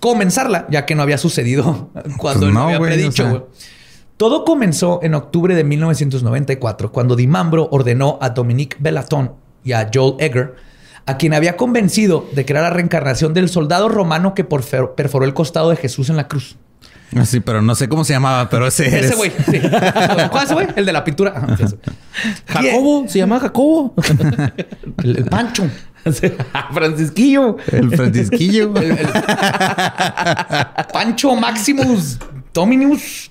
comenzarla, ya que no había sucedido cuando
Pues
él
no,
lo había
güey,
predicho.
o sea.
Todo comenzó en octubre de 1994, cuando Dimambro ordenó a Dominique Bellaton y a Joel Egger, a quien había convencido de que era la reencarnación del soldado romano que perforó el costado de Jesús en la cruz.
Sí, pero no sé cómo se llamaba, pero ese.
Ese güey. sí. ¿Cuál es ese güey? El de la pintura. Ajá.
Jacobo, se llama Jacobo.
El, el Pancho.
Francisquillo.
El Francisquillo.
El- el- Pancho Maximus Dominus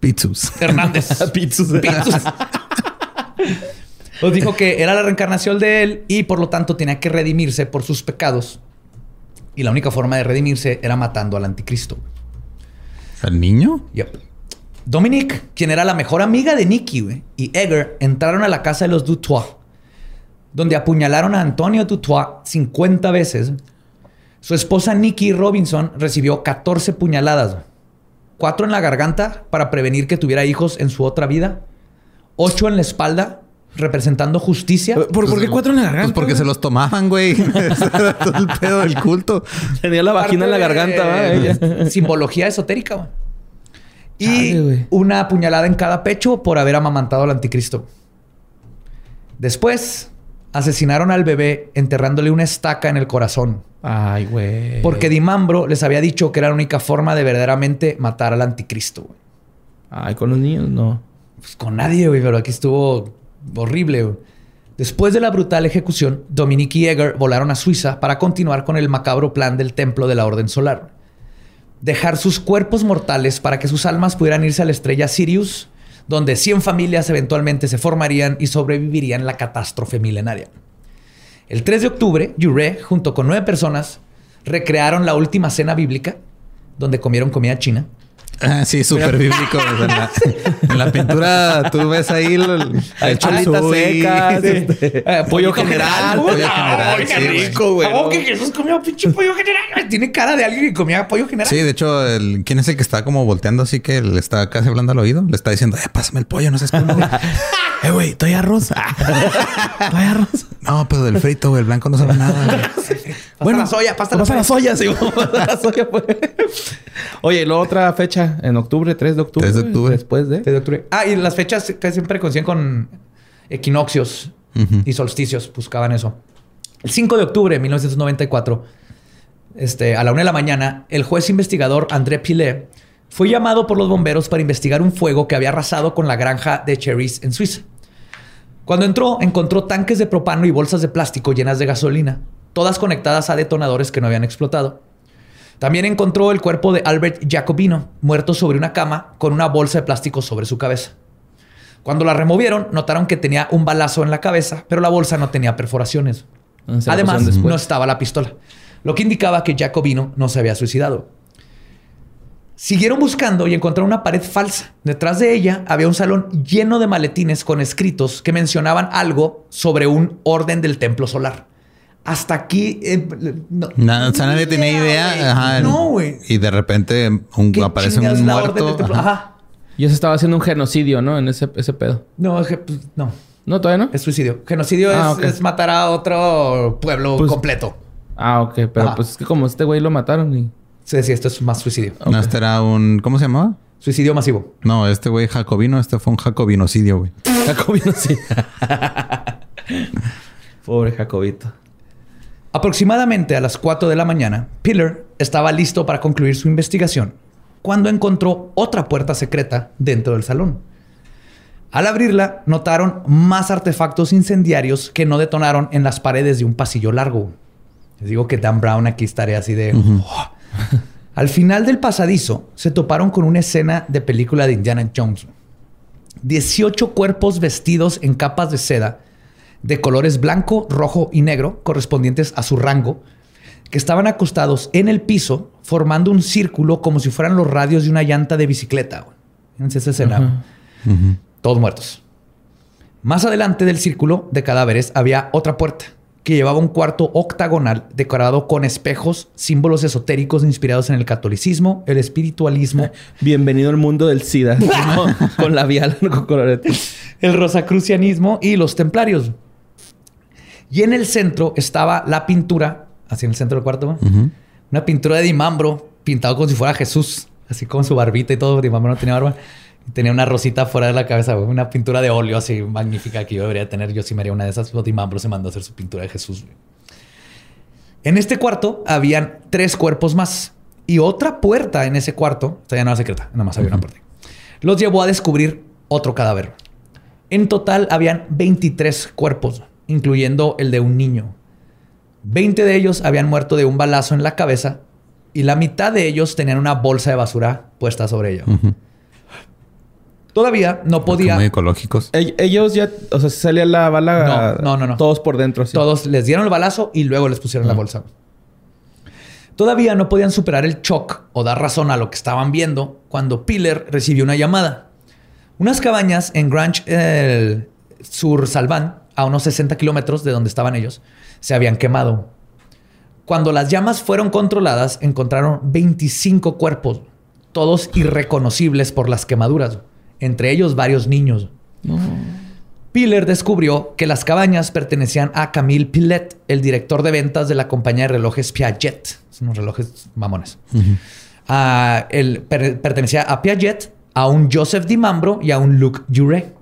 Pizzus.
Hernández.
Pizzus.
Pizzus. Nos dijo que era la reencarnación de él y por lo tanto tenía que redimirse por sus pecados. Y la única forma de redimirse era matando al anticristo.
¿El niño?
Yep. Dominique, quien era la mejor amiga de Nicky, y Egger entraron a la casa de los Dutois, donde apuñalaron a Antonio Dutois 50 veces. Su esposa Nicky Robinson recibió 14 puñaladas. Cuatro en la garganta para prevenir que tuviera hijos en su otra vida, ocho en la espalda representando justicia.
¿Por, por qué cuatro en la garganta?
Pues porque se los tomaban, güey. Era todo el pedo del culto.
Tenía la vagina en la garganta,
de-. Simbología esotérica, güey. Y una puñalada en cada pecho por haber amamantado al anticristo. Después, asesinaron al bebé enterrándole una estaca en el corazón.
Ay, güey.
Porque Dimambro les había dicho que era la única forma de verdaderamente matar al anticristo. güey.
Ay, con los niños no.
Pues con nadie, güey, pero aquí estuvo horrible. güey. Después de la brutal ejecución, Dominique y Egger volaron a Suiza para continuar con el macabro plan del templo de la Orden Solar. Dejar sus cuerpos mortales para que sus almas pudieran irse a la estrella Sirius, donde 100 familias eventualmente se formarían y sobrevivirían la catástrofe milenaria. El 3 de octubre, Yuré, junto con nueve personas, recrearon la última cena bíblica, donde comieron comida china.
Ah, sí, súper bíblico. sea, en, la, en la pintura tú ves ahí el, el
cholitas secas, este,
Eh,
pollo general.
pollo
Ah,
general,
qué
sí, güey.
rico, güey. ¿Cómo que Jesús comió pinche pollo general? Tiene cara de alguien que comía pollo general.
Sí, de hecho, el, ¿quién es el que está como volteando así que le está casi hablando al oído? Le está diciendo, eh, pásame el pollo, no seas cómo.
Eh, güey, estoy arroz. Estoy arroz.
no, pero del frito, güey, el blanco no sabe nada.
La soya, pasta la
Pasa
soya.
la soya, sí. pasa la soya, pues. Oye, y luego otra fecha en octubre, 3 de octubre.
3 de octubre.
Después de.
3 de octubre. Ah, y las fechas que siempre coinciden con equinoccios y solsticios. Buscaban eso. El 5 de octubre de 1994, este, a la una de la mañana, el juez investigador André Pilet fue llamado por los bomberos para investigar un fuego que había arrasado con la granja de Cheris en Suiza. Cuando entró, encontró tanques de propano y bolsas de plástico llenas de gasolina, todas conectadas a detonadores que no habían explotado. También encontró el cuerpo de Albert Jacobino, muerto sobre una cama con una bolsa de plástico sobre su cabeza. Cuando la removieron, notaron que tenía un balazo en la cabeza, pero la bolsa no tenía perforaciones.
Ah, se
Además, no estaba la pistola, lo que indicaba que Jacobino no se había suicidado. Siguieron buscando y encontraron una pared falsa. Detrás de ella había un salón lleno de maletines con escritos que mencionaban algo sobre un orden del templo solar. Hasta aquí... eh, no,
o sea, nadie tenía idea. Ajá.
No, güey.
Y de repente un-
¿Qué
aparece un
la orden
muerto. Ajá.
Ajá.
Ya se estaba haciendo un genocidio, ¿no? En ese, ese pedo.
No, es que, pues, no.
No, todavía no.
Es suicidio. Genocidio
Ah,
es, matar a otro pueblo
Pues-
completo.
Ah, ok. Pero
Ajá.
pues es que como este güey lo mataron y.
Sí, sí, esto es más suicidio.
No, este era un... ¿Cómo se llamaba?
Suicidio masivo.
No, este güey jacobino. Este fue un jacobinocidio, güey.
Jacobino sí. Pobre Jacobito.
Aproximadamente a las 4 de la mañana, Piller estaba listo para concluir su investigación cuando encontró otra puerta secreta dentro del salón. Al abrirla, notaron más artefactos incendiarios que no detonaron en las paredes de un pasillo largo. Les digo que Dan Brown aquí estaría así de... "Oh". Al final del pasadizo, se toparon con una escena de película de Indiana Jones. 18 cuerpos vestidos en capas de seda de colores blanco, rojo y negro, correspondientes a su rango, que estaban acostados en el piso, formando un círculo como si fueran los radios de una llanta de bicicleta. Fíjense esa escena. Todos muertos. Más adelante del círculo de cadáveres había otra puerta que llevaba un cuarto octagonal decorado con espejos, símbolos esotéricos inspirados en el catolicismo, el espiritualismo,
Bienvenido al mundo del SIDA. con, con labial, con colorete.
el rosacrucianismo y los templarios. Y en el centro estaba la pintura, así en el centro del cuarto, una pintura de Dimambro pintado como si fuera Jesús, así con su barbita y todo. Dimambro no tenía barba. Tenía una rosita fuera de la cabeza, güey. una pintura de óleo así magnífica que yo debería tener. Yo sí me haría una de esas. Dimambro se mandó a hacer su pintura de Jesús. güey. En este cuarto habían tres cuerpos más y otra puerta en ese cuarto. O sea, ya no era secreta, nada más había una puerta. Los llevó a descubrir otro cadáver. En total habían 23 cuerpos, incluyendo el de un niño. 20 de ellos habían muerto de un balazo en la cabeza y la mitad de ellos tenían una bolsa de basura puesta sobre ella. Todavía no podía.
Muy ecológicos.
Ell- Ellos ya, o sea, salía la bala.
No, no, no, no.
Todos por dentro, así.
Todos les dieron el balazo y luego les pusieron la bolsa. Todavía no podían superar el shock o dar razón a lo que estaban viendo cuando Piller recibió una llamada. Unas cabañas en Grange, el sur Salván, a unos 60 kilómetros de donde estaban ellos, se habían quemado. Cuando las llamas fueron controladas, encontraron 25 cuerpos, todos irreconocibles por las quemaduras, entre ellos varios niños. Piller descubrió que las cabañas pertenecían a Camille Pillet, el director de ventas de la compañía de relojes Piaget. Son unos relojes mamones. Ah, él per- pertenecía a Piaget, a un Joseph Dimambro y a un Luc Jure.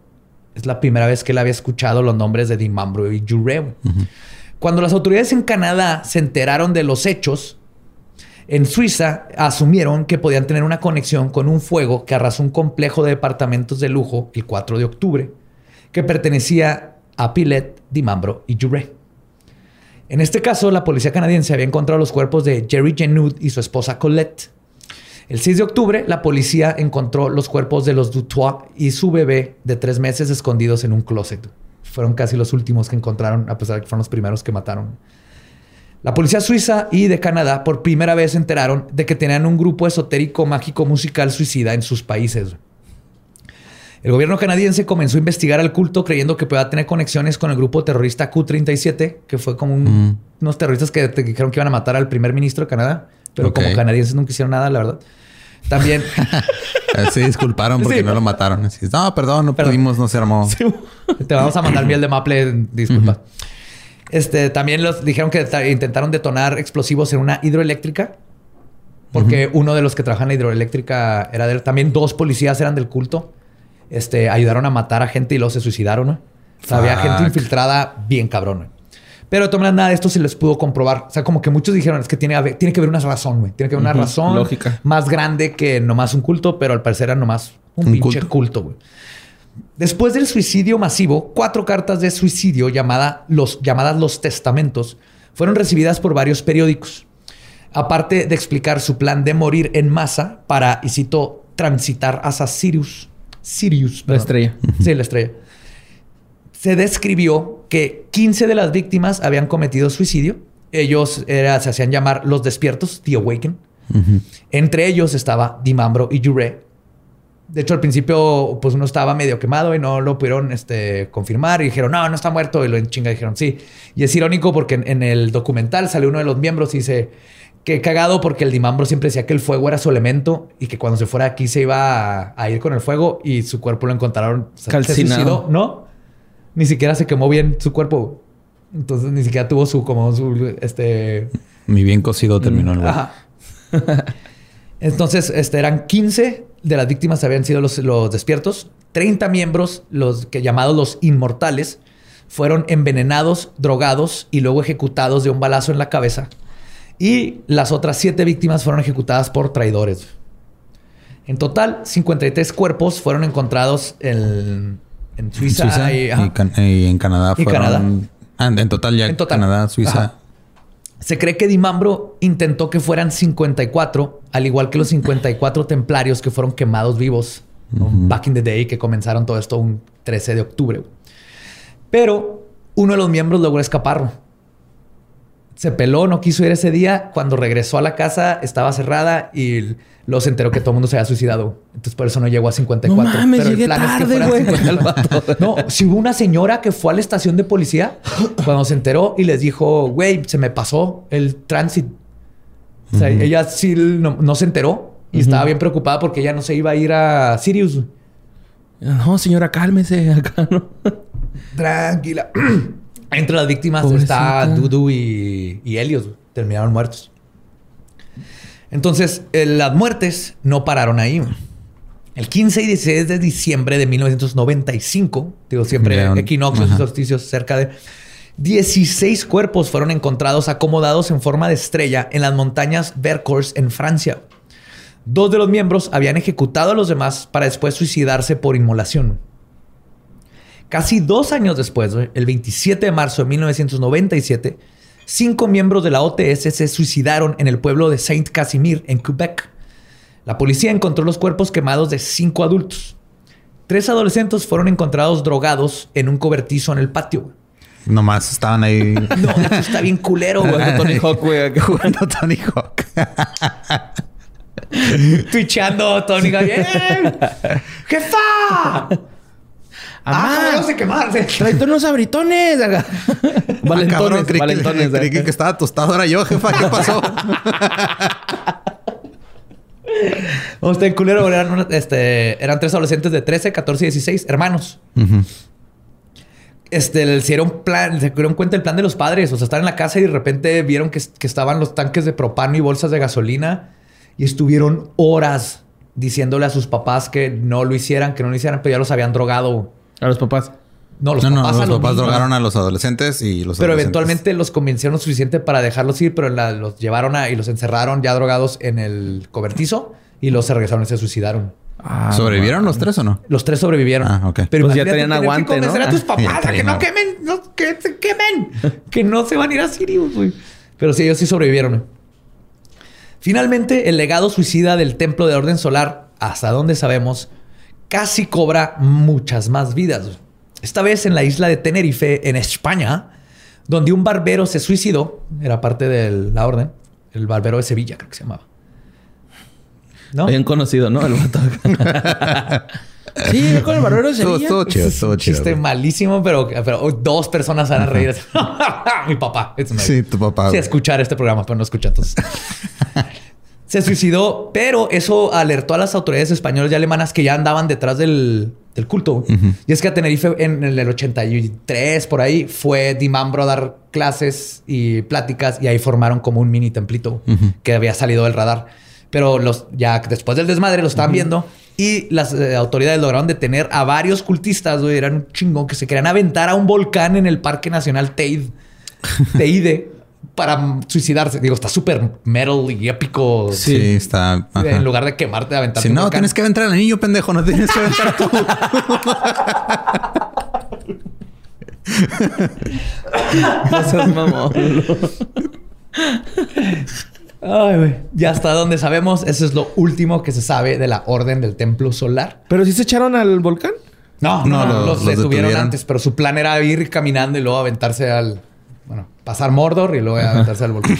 Es la primera vez que él había escuchado los nombres de Dimambro y Jure. Cuando las autoridades en Canadá se enteraron de los hechos, en Suiza asumieron que podían tener una conexión con un fuego que arrasó un complejo de departamentos de lujo el 4 de octubre, que pertenecía a Pilet, Dimambro y Jure. En este caso, la policía canadiense había encontrado los cuerpos de Jerry Genud y su esposa Colette. El 6 de octubre, la policía encontró los cuerpos de los Dutois y su bebé de tres meses escondidos en un closet. Fueron casi los últimos que encontraron, a pesar de que fueron los primeros que mataron. La policía suiza y de Canadá por primera vez se enteraron de que tenían un grupo esotérico mágico musical suicida en sus países. El gobierno canadiense comenzó a investigar al culto creyendo que podía tener conexiones con el grupo terrorista Q-37, que fue como un- unos terroristas que te dijeron que iban a matar al primer ministro de Canadá, pero como canadienses nunca hicieron nada, la verdad. También
Se disculparon porque
Sí.
no lo mataron. Así, no, perdón, no
Perdón.
pudimos, no se armó.
te vamos a mandar miel de maple, disculpa. Este, también los dijeron que ta- intentaron detonar explosivos en una hidroeléctrica. Porque uno de los que trabajan en la hidroeléctrica era de También dos policías eran del culto. Este, ayudaron a matar a gente y luego se suicidaron, ¿no? O sea, había gente infiltrada bien cabrón. Pero de todas maneras, nada de esto se les pudo comprobar. O sea, como que muchos dijeron, es que tiene, que haber- tiene que haber una razón, güey. Tiene que haber una razón
lógica.
más grande que nomás un culto, pero al parecer era nomás un,
Un
pinche
culto.
güey. Después del suicidio masivo, cuatro cartas de suicidio llamada los, llamadas Los Testamentos fueron recibidas por varios periódicos. Aparte de explicar su plan de morir en masa para, y cito, transitar hacia Sirius. Sirius.
La estrella.
Sí, la estrella. Se describió que 15 de las víctimas habían cometido suicidio. Ellos era- se hacían llamar los despiertos, The Awaken. Entre ellos estaba Dimambro y Jure. De hecho, al principio, pues uno estaba medio quemado y no lo pudieron este, confirmar. Y dijeron, no, no está muerto. Y lo en chinga dijeron, sí. Y es irónico porque en, en el documental sale uno de los miembros y dice que cagado porque el Dimambro siempre decía que el fuego era su elemento y que cuando se fuera aquí se iba a, a ir con el fuego y su cuerpo lo encontraron se- se
Calcinado.
suicidó. No, ni siquiera se quemó bien su cuerpo. Entonces ni siquiera tuvo su, como su, este,
Mi bien cocido terminó el.
Ajá. Entonces, este, eran 15 de las víctimas habían sido los, los despiertos, 30 miembros, los que llamados los inmortales, fueron envenenados, drogados y luego ejecutados de un balazo en la cabeza. Y las otras siete víctimas fueron ejecutadas por traidores. En total, 53 cuerpos fueron encontrados en, en Suiza,
Suiza
y,
y,
ajá.
Can- y en Canadá
Y
fueron...
Canadá.
Ah, en total ya
En total.
Canadá, Suiza.
Ajá. Se cree que Dimambro intentó que fueran 54, al igual que los 54 templarios que fueron quemados vivos back in the day, que comenzaron todo esto un 13 de octubre. Pero uno de los miembros logró escapar. Se peló, no quiso ir ese día. Cuando regresó a la casa, estaba cerrada y luego se enteró que todo el mundo se había suicidado. Entonces, por eso no llegó a 54.
No mames,
Pero el
llegué
plan es que
tarde.
54. No, si hubo una señora que fue a la estación de policía cuando se enteró y les dijo, güey, se me pasó el tránsito. O sea, ella sí no, no se enteró y estaba bien preocupada porque ella no se iba a ir a Sirius.
No, señora, cálmese acá, ¿no?
Tranquila. Entre las víctimas
Pobrecita.
está Dudu y, y Helios. Terminaron muertos. Entonces, eh, las muertes no pararon ahí. El 15 y 16 de diciembre de 1995, digo siempre equinoccios y solsticios cerca de 16 cuerpos fueron encontrados acomodados en forma de estrella en las montañas Vercors en Francia. Dos de los miembros habían ejecutado a los demás para después suicidarse por inmolación. Casi dos años después, el 27 de marzo de 1997, cinco miembros de la OTS se suicidaron en el pueblo de Saint Casimir, en Quebec. La policía encontró los cuerpos quemados de cinco adultos. Tres adolescentes fueron encontrados drogados en un cobertizo en el patio.
Nomás estaban ahí
No, esto está bien culero, güey.
Tony Hawk, güey. acá.
jugando Tony Hawk.
Twitchando, Tony. ¡Eh! ¡Jefa! ¡Ah, vamos a quemarse!
tráete unos abritones.
Ah,
valentones,
cabrón, creí,
valentones.
que, creí que estaba tostado era yo, jefa. ¿Qué pasó?
No, bien culero. Eran, este, eran tres adolescentes de 13, 14 y 16, hermanos. Este, les hicieron plan, se dieron cuenta del plan de los padres. O sea, estaban en la casa y de repente vieron que, que estaban los tanques de propano y bolsas de gasolina. Y estuvieron horas diciéndole a sus papás que no lo hicieran, que no lo hicieran, pero ya los habían drogado.
A los papás.
No, los
no, no,
papás, a
los papás
niños.
drogaron a los adolescentes y los
Pero
adolescentes-
eventualmente los convencieron lo suficiente para dejarlos ir, pero la- los llevaron a, y los encerraron ya drogados en el cobertizo y los regresaron y se suicidaron.
Ah,
¿Sobrevivieron los tres o no?
Los tres sobrevivieron.
Ah, ok.
Pero
Pues ya tenían
que
aguante,
convencer
¿no?
a tus
Ah,
papás
ya
a que no quemen, no, que se quemen, que no se van a ir a Sirius, güey. Pero sí, ellos sí sobrevivieron. Finalmente, el legado suicida del templo de orden solar, hasta donde sabemos, casi cobra muchas más vidas. Esta vez en la isla de Tenerife, en España, donde un barbero se suicidó, era parte de la orden, el barbero de Sevilla, creo que se llamaba. ¿No?
Bien conocido, ¿no? El vato. sí, con el barbero de Sevilla.
estuvo chido,
un
chido.
chiste malísimo, pero, pero dos personas van a reír. Mi papá. Es
Sí, tu papá.
Sí, escuchar este programa, pero no escucha entonces. Se suicidó, pero eso alertó a las autoridades españolas y alemanas que ya andaban detrás del, del culto. Y es que a Tenerife en el 83, por ahí, fue Dimambro a dar clases y pláticas y ahí formaron como un mini templito que había salido del radar. Pero los, ya después del desmadre lo estaban viendo y las eh, autoridades lograron detener a varios cultistas, güey. Eran un chingón que se querían aventar a un volcán en el Parque Nacional Teide. Teide para suicidarse. Digo, está súper metal y épico.
Sí, está. ajá.
En lugar de quemarte, aventarte.
Si no,
volcán.
tienes que aventar al anillo, pendejo. No tienes que aventar tú.
No seas mamón.
Ay, güey. Ya hasta donde sabemos, eso es lo último que se sabe de la Orden del Templo Solar.
¿Pero sí se echaron al volcán?
No,
No,
no,
los-
los,
los
detuvieron,
detuvieron.
antes, pero su plan era ir caminando y luego aventarse al. Pasar Mordor y luego aventarse al volcán.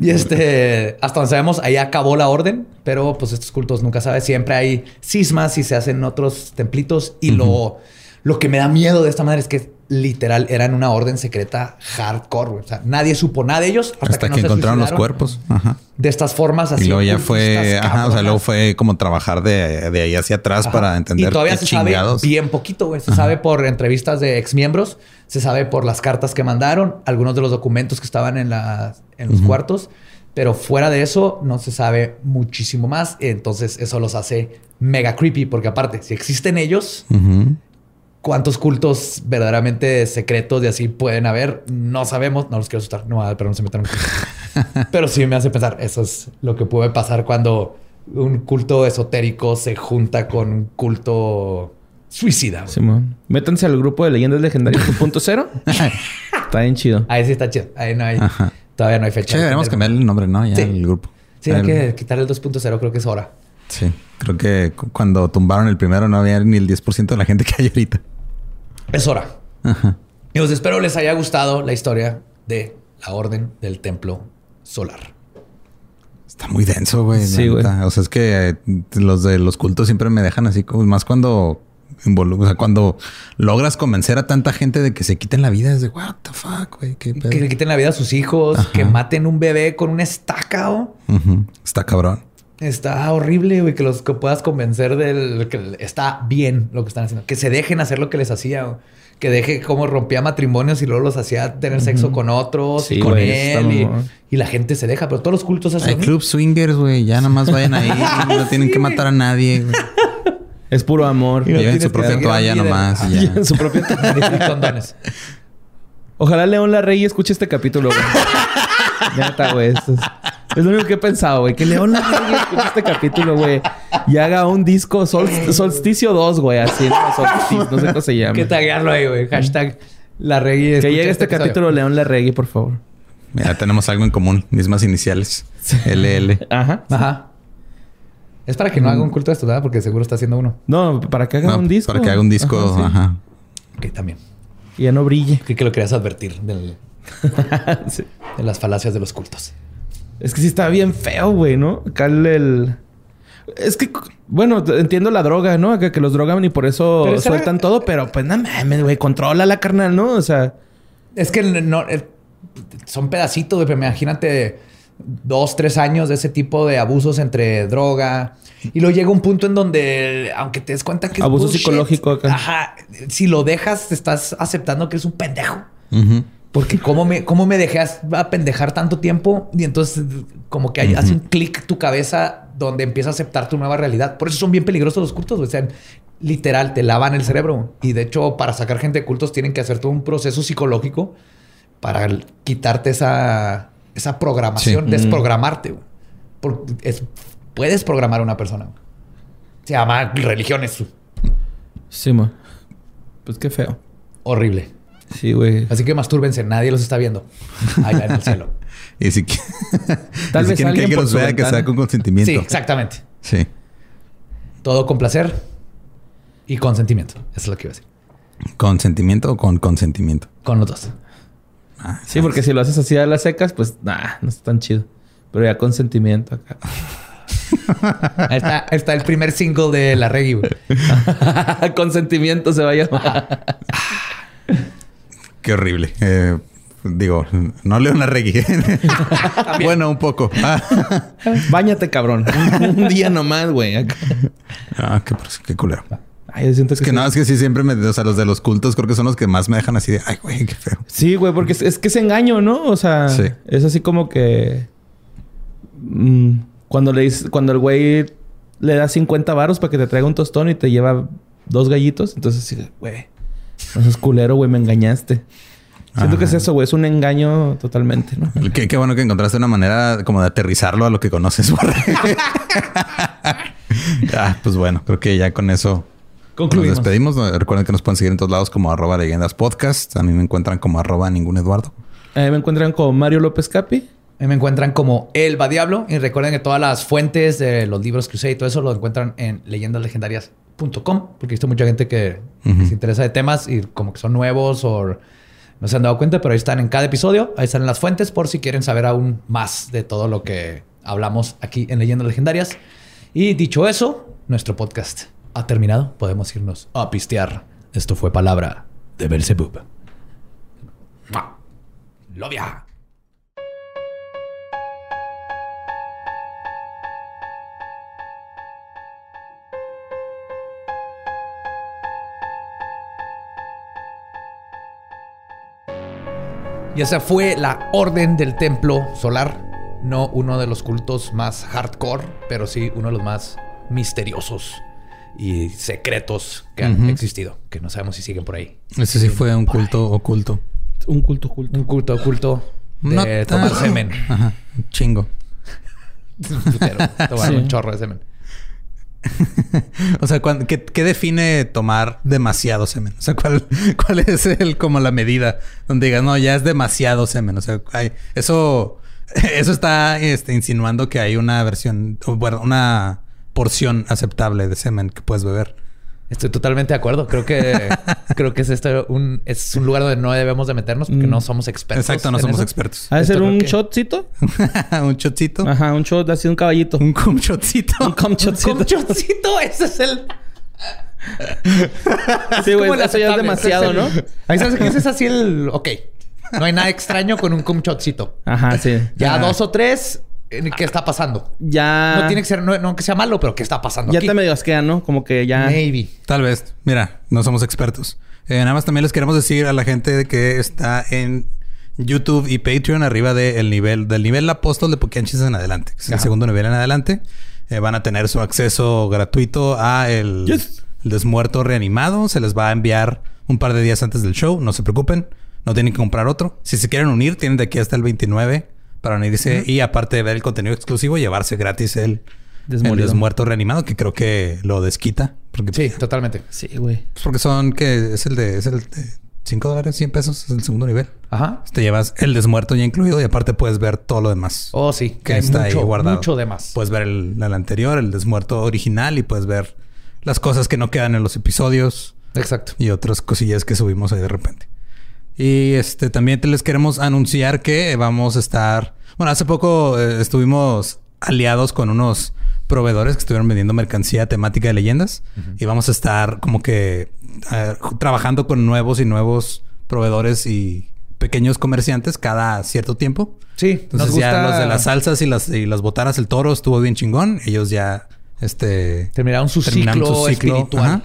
Y este, hasta donde sabemos, ahí acabó la orden, pero pues estos cultos nunca sabes. Siempre hay cismas y se hacen otros templitos. Y lo, lo que me da miedo de esta madre es que literal eran una orden secreta hardcore. güey. O sea, nadie supo nada de ellos hasta,
Hasta
no
que
se
encontraron los cuerpos. Ajá.
De estas formas así.
Y luego ya fue, ajá, o sea, luego fue como trabajar de, de ahí hacia atrás
Ajá.
para entender
Y todavía
qué
se
chingados.
sabe bien poquito, güey. Se sabe por entrevistas de exmiembros, se sabe por las cartas que mandaron, algunos de los documentos que estaban en, en los cuartos, pero fuera de eso no se sabe muchísimo más. Entonces eso los hace mega creepy, porque aparte, si existen ellos, cuántos cultos verdaderamente secretos y así pueden haber. No sabemos, no los quiero asustar, no, pero no se metan. pero sí me hace pensar, eso es lo que puede pasar cuando un culto esotérico se junta con un culto suicida.
Simón. Métanse al grupo de leyendas legendarias 2.0. está bien chido.
Ahí sí está chido. Ahí no hay. Todavía no hay fecha.
Sí, deberíamos cambiar el nombre, ¿no? Ya
Sí.
el grupo.
Sí, hay que quitar el 2.0, creo que es hora.
Sí, creo que cu- cuando tumbaron el primero no había ni el 10% de la gente que hay ahorita.
Es hora.
Ajá.
Y os espero les haya gustado la historia de la Orden del Templo Solar.
Está muy denso, güey.
Sí, güey.
O sea, es que eh, los de los cultos siempre me dejan así, como más cuando o sea, cuando logras convencer a tanta gente de que se quiten la vida, es de what the fuck, güey. ¿Qué pedo?"
Que le quiten la vida a sus hijos, que maten un bebé con una estaca.
Está cabrón.
Está horrible, güey, que los que puedas convencer del que está bien lo que están haciendo. Que se dejen hacer lo que les hacía. Que deje cómo rompía matrimonios y luego los hacía tener sexo con otros
Sí,
y con
güey,
él. Y, la gente se deja, pero todos los cultos hacen
Hay club swingers, güey. Ya nada más vayan ahí. no tienen que matar a nadie. güey.
Es puro amor.
Y no
Lleven su propia toalla nomás. y ya.
en su propio
Y condones.
Ojalá León Larrey escuche este capítulo, güey. Neta, güey. Es, es lo único que he pensado, güey. Que León Larrey escuche este capítulo, güey. Y haga un disco Sol- Solsticio 2, güey. Así, ¿no? Solsticio, no sé cómo se llama.
Que taguearlo ahí, güey. Hashtag la reggae.
Que llegue este capítulo León Larregui, por favor.
Mira, tenemos algo en común. Mismas iniciales. LL.
Ajá.
Ajá. Es para que no haga un culto de esto, ¿verdad? Porque seguro está haciendo uno.
No, para que haga
No,
un disco.
Para que haga un disco.
Ajá, sí.
Ajá.
Ok, también.
Y ya no brille.
Creo que lo querías advertir del-
Sí.
de las falacias de los cultos.
Es que sí está bien feo, güey, ¿no? Acá el... el- Es que, bueno, entiendo la droga, ¿no? Que, que los drogan y por eso
Pero esa-
sueltan todo, pero pues no mames, güey, controla la carnal, ¿no? O sea,
Es que no, eh, son pedacitos, güey, pero imagínate dos, tres años de ese tipo de abusos entre droga. Y luego llega un punto en donde, aunque te des cuenta que es
Abuso
bullshit,
psicológico acá.
Ajá. Si lo dejas, te estás aceptando que eres un pendejo. Porque cómo me, cómo me dejé a pendejar tanto tiempo y entonces como que hay- hace un clic tu cabeza donde empieza a aceptar tu nueva realidad. Por eso son bien peligrosos los cultos. O sea, literal, te lavan el cerebro. Y de hecho, para sacar gente de cultos tienen que hacer todo un proceso psicológico para quitarte esa, esa programación,
Sí.
desprogramarte. güey. Porque es, puedes programar a una persona. güey. Se llama religiones.
sí, mo. Pues qué feo.
Horrible.
Sí, güey.
Así que mastúrbense, nadie los está viendo. Allá en el cielo.
Y si,
Tal
y si
vez
quieren que
alguien
los vea, que sea con consentimiento.
Sí, exactamente.
Sí.
Todo con placer y consentimiento. Eso es lo que iba a decir.
¿Consentimiento o con consentimiento?
Con los dos.
Sí, porque si lo haces así a las secas, pues nah, no está tan chido. Pero ya con sentimiento acá.
Ahí está, ahí está el primer single de La Reggae. güey.
con sentimiento se va a llamar.
Qué horrible. Eh, digo, no leo una reggae. bueno, un poco. Ah,
Báñate, cabrón. un día nomás, güey.
Ah, qué, qué culero.
Ay, yo siento
Es que no, es que sí siempre me... O sea, los de los cultos creo que son los que más me dejan así de... Ay, güey, qué feo.
Sí, güey, porque es, es que es engaño, ¿no? O sea,
Sí.
es así como que. mm, cuando le cuando el güey le da 50 varos para que te traiga un tostón y te lleva dos gallitos, entonces sí, güey, no seas culero, güey, me engañaste. Siento que es eso, güey, es un engaño totalmente, ¿no?
Qué, qué bueno que encontraste una manera como de aterrizarlo a lo que conoces. Borre. ah, pues bueno, creo que ya con eso
Concluimos.
nos despedimos. Recuerden que nos pueden seguir en todos lados como arroba leyendas podcast. A mí me encuentran como arroba ningún Eduardo.
Me encuentran con Mario López Capi.
Ahí me encuentran como El Va Diablo. Y recuerden que todas las fuentes de los libros que usé y todo eso lo encuentran en leyendaslegendarias.com. Porque he visto mucha gente que
Ujú.
se interesa de temas y como que son nuevos o no se han dado cuenta, pero ahí están en cada episodio. Ahí están las fuentes por si quieren saber aún más de todo lo que hablamos aquí en Leyendas Legendarias. Y dicho eso, nuestro podcast ha terminado. Podemos irnos a pistear. Esto fue palabra de Belzebub. ¡Mua! ¡Lovia! Y esa fue la orden del templo solar. No uno de los cultos más hardcore, pero sí uno de los más misteriosos y secretos que han existido, que no sabemos si siguen por ahí.
Ese sí fue un culto oculto.
Un culto oculto.
Un culto oculto de
No
tomar semen.
Ajá. Un Chingo.
Tomar
Sí.
un chorro de semen.
O sea, ¿cuán- ¿qué, qué define tomar demasiado semen? O sea, ¿cuál, cuál es el como la medida donde digas, no, ya es demasiado semen? O sea, hay, eso, eso está este, insinuando que hay una versión, bueno, una porción aceptable de semen que puedes beber.
Estoy totalmente de acuerdo. Creo que creo que es este un es un lugar donde no debemos de meternos porque no somos expertos.
Exacto, no somos
eso.
expertos.
¿Ha de
Esto
ser un
que-
shotcito?
un shotcito.
Ajá, un shot así, un caballito.
Un cum shotcito.
Un cum shotcito.
Un chocito, ese es el
Sí, güey, eso ya es demasiado, ¿no?
Ahí sabes que ese es así el ok. No hay nada extraño con un cum shotcito.
Ajá, sí.
Ya
Ajá.
dos o tres, ¿qué está pasando?
Ya.
No tiene que ser, no, no que sea malo, pero ¿qué está pasando?
Ya
aquí?
te medio asquea, ¿no? Como que ya.
Maybe.
Tal vez. Mira, no somos expertos. Eh, nada más también les queremos decir a la gente que está en YouTube y Patreon arriba del nivel, del nivel apóstol de Poquianchis en adelante. que es el
Ajá.
segundo nivel en adelante. Eh, van a tener su acceso gratuito a el,
Yes.
el desmuerto reanimado. Se les va a enviar un par de días antes del show. No se preocupen. No tienen que comprar otro. Si se quieren unir, tienen de aquí hasta el 29 para unirse. Y aparte de ver el contenido exclusivo, llevarse gratis el, el desmuerto reanimado, que creo que lo desquita. Porque
Sí, totalmente.
Sí, güey.
pues porque son que es el de es el de 5 dólares, 100 pesos, es el segundo nivel.
Ajá.
Te llevas el desmuerto ya incluido y aparte puedes ver todo lo demás.
Oh, sí.
que está
mucho,
ahí guardado.
mucho de más.
Puedes ver el, el anterior, el desmuerto original y puedes ver las cosas que no quedan en los episodios
Exacto.
y otras cosillas que subimos ahí de repente. Y este también te les queremos anunciar que vamos a estar. Bueno, hace poco eh, estuvimos aliados con unos proveedores que estuvieron vendiendo mercancía temática de leyendas y vamos a estar como que eh, trabajando con nuevos y nuevos proveedores y pequeños comerciantes cada cierto tiempo.
Sí,
Entonces
nos gusta
ya los de las salsas y las, y las botanas, el toro estuvo bien chingón. Ellos ya este
terminaron su
terminaron
ciclo,
su ciclo,
espiritual.
ajá.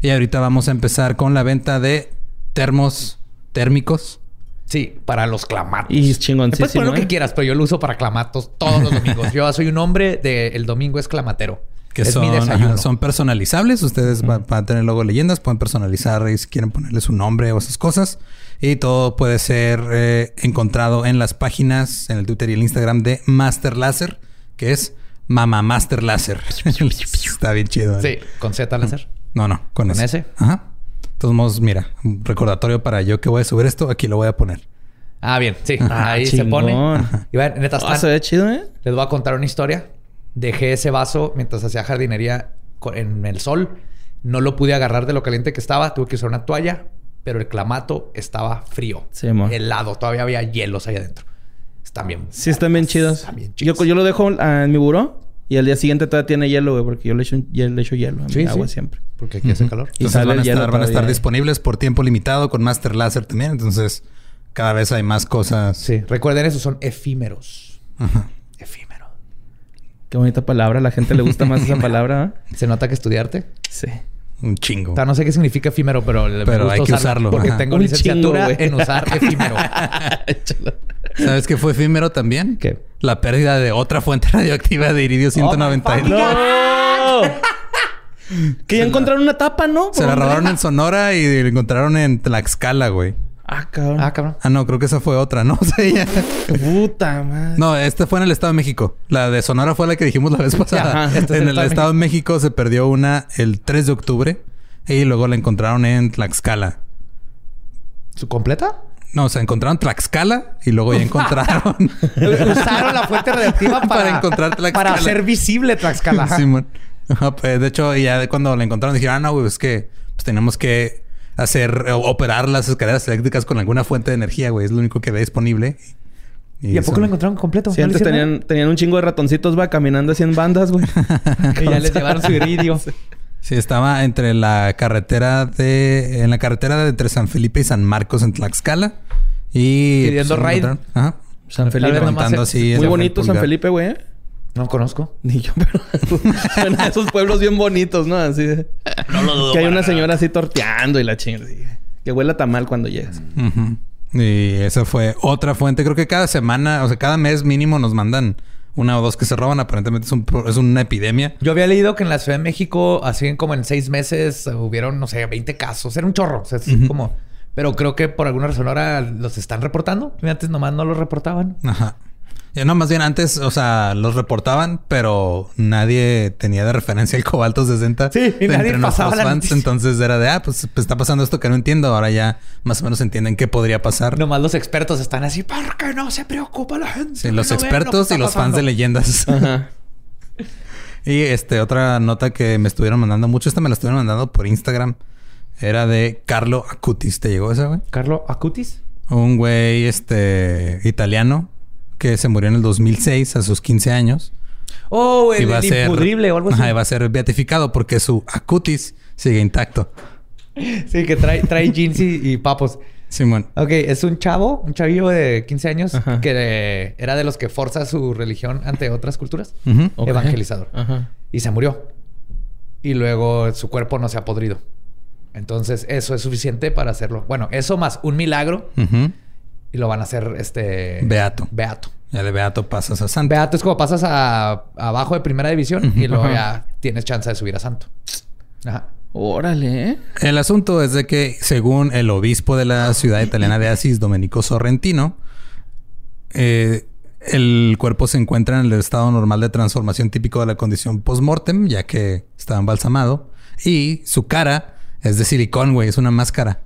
Y ahorita vamos a empezar con la venta de termos térmicos.
Sí, para los clamatos.
Y es
Me puedes
chingoncísimo.
poner lo que quieras, pero yo lo uso para clamatos todos los domingos. yo soy un hombre de el domingo es clamatero.
Que
es
son,
mi desayuno.
son personalizables. Ustedes va- van a tener logo leyendas. Pueden personalizar y si quieren ponerle su nombre o esas cosas. Y todo puede ser eh, encontrado en las páginas, en el Twitter y el Instagram de Master Láser, que es Mama Master Láser. Está bien chido. ¿eh?
Sí, con Z láser.
No, no, con,
¿Con
ese.
ese?
Ajá. Todos modos, mira, un recordatorio para yo que voy a subir esto, aquí lo voy a poner.
Ah, bien, sí.
Ah,
Ahí se pone.
Ajá.
Y vean, neta,
Ah, se ve chido, ¿eh?
les voy a contar una historia. Dejé ese vaso mientras hacía jardinería en el sol. No lo pude agarrar de lo caliente que estaba. Tuve que usar una toalla. Pero el clamato estaba frío.
Sí, mo.
helado. Todavía había hielos ahí adentro. Están bien.
Sí, están bien chidos.
Están bien
Yo,
chidos.
yo lo dejo ah, en mi buró y al día siguiente todavía tiene hielo, güey, porque yo le echo, le echo hielo a mi
Sí,
agua
sí.
siempre.
Porque aquí hace calor.
Y
Entonces
sale
van a estar, van a estar
todavía.
disponibles por tiempo limitado con Master Láser también. Entonces, cada vez hay más cosas.
Sí. Recuerden eso. Son efímeros.
Ajá.
Efímero.
Qué bonita palabra. A la gente le gusta más esa palabra, ¿eh?
¿Se nota que estudiarte?
Sí.
Un chingo.
O sea, no sé qué significa efímero, pero, le- me
Pero
gusta
hay que usarlo,
Porque
ajá.
tengo
Un
licenciatura
chingo, güey.
en usar efímero.
¿Sabes qué fue efímero también?
¿Qué?
La pérdida de otra fuente radioactiva de iridio 192.
¡No! que ya encontraron una tapa, ¿no?
Se la robaron en Sonora y la encontraron en Tlaxcala, güey.
Ah, cabrón.
ah, cabrón.
Ah, no, creo que esa fue otra, ¿no? O sea, ya-
Puta madre.
No, esta fue en el Estado de México. La de Sonora fue la que dijimos la vez pasada.
Ajá,
este es
en
el
el
Estado de
Estado de México se perdió una el 3 de octubre y luego la encontraron en Tlaxcala.
¿Su completa?
No, o sea, encontraron Tlaxcala y luego ya encontraron.
Usaron la fuente radioactiva para,
Para encontrar Tlaxcala.
Para hacer visible Tlaxcala. Ajá.
Simón. Ajá, pues, de hecho, ya cuando la encontraron dijeron, ah, no, güey, es que pues, tenemos que hacer, operar las escaleras eléctricas con alguna fuente de energía, güey. Es lo único que ve disponible.
¿Y a poco lo encontraron completo?
Sí,
¿No le
antes tenían, tenían un chingo de ratoncitos, va, caminando así en bandas, güey.
Que ya les llevaron su iridio.
Sí, estaba entre la carretera de... En la carretera de entre San Felipe y San Marcos en Tlaxcala. Y...
Pidiendo
encontraron. Ajá.
San Felipe.
es-
así...
Muy bonito San. Felipe, güey.
No conozco.
Ni yo, pero... Son esos pueblos bien bonitos, ¿no? Así de...
No lo dudo.
Que hay una señora así torteando y la chingada. Que huele a tamal cuando llegas.
Y esa fue otra fuente. Creo que cada semana, o sea, cada mes mínimo nos mandan una o dos que se roban. Aparentemente es, un es una epidemia.
Yo había leído que en la Ciudad de México, así en como en seis meses, hubieron, no sé, 20 casos. Era un chorro. O sea, es como... Pero creo que por alguna razón ahora los están reportando. Antes nomás no los reportaban.
Ajá. Ya no, más bien antes, o sea, los reportaban, pero nadie tenía de referencia el cobalto 60.
Sí, y
entre
nadie
nuestros
pasaba la
fans. Entonces era de, ah, pues, pues está pasando esto que no entiendo. Ahora ya más o menos entienden qué podría pasar.
Nomás los expertos están así, ¿por qué no se preocupa la gente?
Sí, los
No lo
expertos y los fans
pasando?"
de leyendas.
Ajá.
Y este, otra nota que me estuvieron mandando mucho, esta me la estuvieron mandando por Instagram. Era de Carlo Acutis. ¿Te llegó esa, güey?
¿Carlo Acutis?
Un güey, este, italiano que se murió en el 2006 a sus 15 años.
Oh, el,
Iba a
el
ser-
impudrible o algo así.
Ajá, iba a ser beatificado porque su acutis sigue intacto.
Sí, que trae, trae jeans y, y papos.
Simón.
Ok, es un chavo, un chavillo de 15 años
Ajá.
que eh, era de los que forza su religión ante otras culturas. Evangelizador.
Ajá.
Y se murió. Y luego su cuerpo no se ha podrido. Entonces, eso es suficiente para hacerlo. Bueno, eso más un milagro
Ujú.
Y lo van a hacer este.
Beato.
Beato.
Ya de beato pasas a santo.
Beato es como pasas a abajo de primera división y luego ya tienes chance de subir a santo. Ajá.
Órale, ¿eh?
El asunto es de que, según el obispo de la ciudad italiana de Asís, Domenico Sorrentino, eh, el cuerpo se encuentra en el estado normal de transformación típico de la condición post-mortem, ya que estaba embalsamado. Y su cara es de silicón, güey, es una máscara.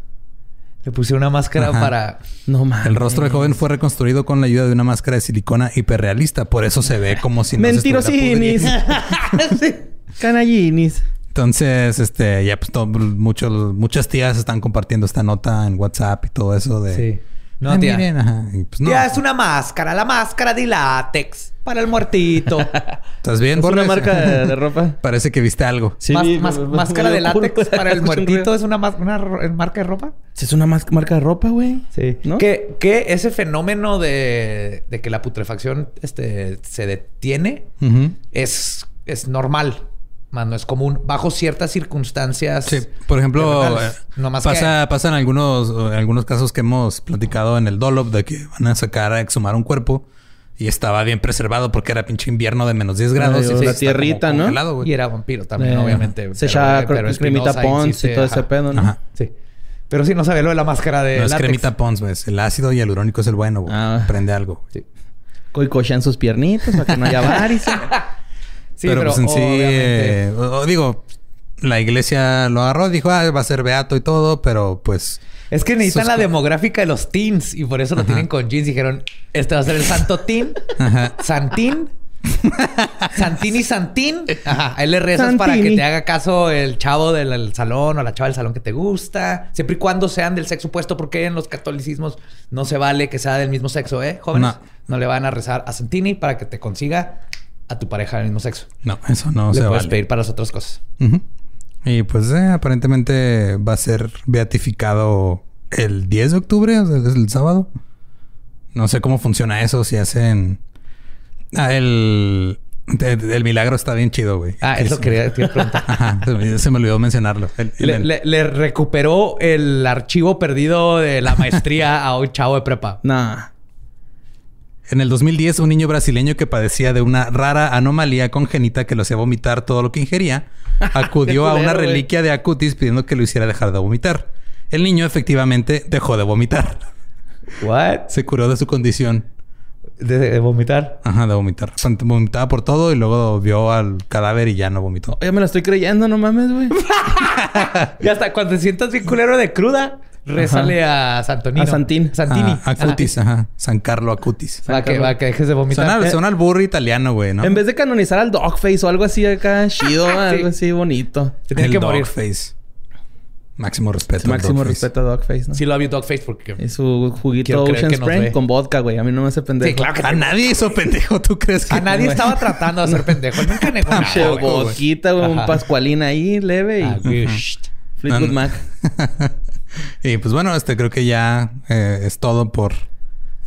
Le puse una máscara
Ajá.
para.
No mames.
El rostro del joven fue reconstruido con la ayuda de una máscara de silicona hiperrealista. Por eso se ve como si no
Mentirosinis. Canallinis.
Entonces, este, ya pues todo- muchos, muchas tías están compartiendo esta nota en WhatsApp y todo eso de...
Sí. No,
"Ah,
tía.
miren", ajá. Y, pues, no.
Ya es una máscara, la máscara de látex para el muertito.
¿Estás bien,
Es una marca de, de ropa.
Parece que viste algo.
Sí,
Más- más- máscara de látex para el muertito es una, una marca de ropa.
Sí, Es una marca de ropa, güey.
Sí.
¿No?
Que, que ese fenómeno de, de que la putrefacción este, se detiene es, es normal, más no es común, bajo ciertas circunstancias.
Sí, por ejemplo, eh,
No más
pasa, pasa en algunos, en algunos casos que hemos platicado en el Dolop de que van a sacar a exhumar un cuerpo y estaba bien preservado porque era pinche invierno de menos 10 grados.
Ay,
y
la tierrita, ¿no?
que... Y era vampiro también,
Eh,
obviamente.
Se
pero-
echaba cremita Pons y todo ese
ajá.
pedo, ¿no?
Ajá.
Sí. Pero sí, no sabía lo de la máscara de
No es
látex.
cremita Pons, güey. Es El ácido hialurónico es el bueno, güey.
Ah.
Prende algo.
Sí.
Coicochan sus piernitas para que no haya varices.
Sí,
pero,
pero,
pues en sí, eh, digo, la iglesia lo agarró, dijo, ah, va a ser beato y todo, pero pues...
Es que necesitan
sus
la demográfica de los teens y por eso lo
Ajá.
tienen con jeans. Dijeron, este va a ser el santo teen,
Ajá.
Santín, Santín y Santín. Ajá, ahí le rezas para que
Santini.
te haga caso el chavo del salón o la chava del salón que te gusta. Siempre y cuando sean del sexo opuesto, porque en los catolicismos no se vale que sea del mismo sexo, ¿eh? Jóvenes,
No.
no, le van a rezar a Santini para que te consiga a tu pareja del mismo sexo.
No, eso no
le
se
puedes
vale.
pedir para las otras cosas.
Y pues eh, aparentemente va a ser beatificado el 10 de octubre, o sea, es el sábado. No sé cómo funciona eso, si hacen... Ah, el... El milagro está bien chido, güey.
Ah, eso quería te preguntar.
Ajá, se me, se me olvidó mencionarlo. El- el-
Le, le- le recuperó el archivo perdido de la maestría a un chavo de prepa.
Nah.
En el 2010, un niño brasileño que padecía de una rara anomalía congénita que lo hacía vomitar todo lo que ingería, acudió a una reliquia de Acutis pidiendo que lo hiciera dejar de vomitar. El niño efectivamente dejó de vomitar.
¿What?
Se curó de su condición.
De, de vomitar.
Ajá, de vomitar. Vomitaba por todo y luego vio al cadáver y ya no vomitó.
Ya me la estoy creyendo, no mames, güey.
Y hasta cuando te sientas bien culero de cruda, rézale a Santonino.
A Santín.
Santini.
Ah, Acutis, ajá. San Carlo Acutis.
Va que, va que dejes de vomitar.
Suena,
Eh,
suena al burro italiano, güey, ¿no?
En vez de canonizar al Dogface o algo así acá chido, algo así bonito.
Se tiene
el
que morir.
Dogface. Máximo respeto. al
Máximo
Dogface.
respeto a Dogface, ¿no?
Sí lo había Dogface porque...
Y su juguito Ocean Spring con vodka, güey. A mí no me hace pendejo.
Sí, claro que
A nadie hizo pendejo, ¿tú crees que?
A nadie
güey.
estaba tratando de hacer pendejo. Nunca negó nada,
Che,
güey.
vodquita, güey. Un
Ajá.
pascualín ahí, leve. Y
Ah, güey.
Fleetwood. Mac.
Y pues bueno, este creo que ya eh, es todo por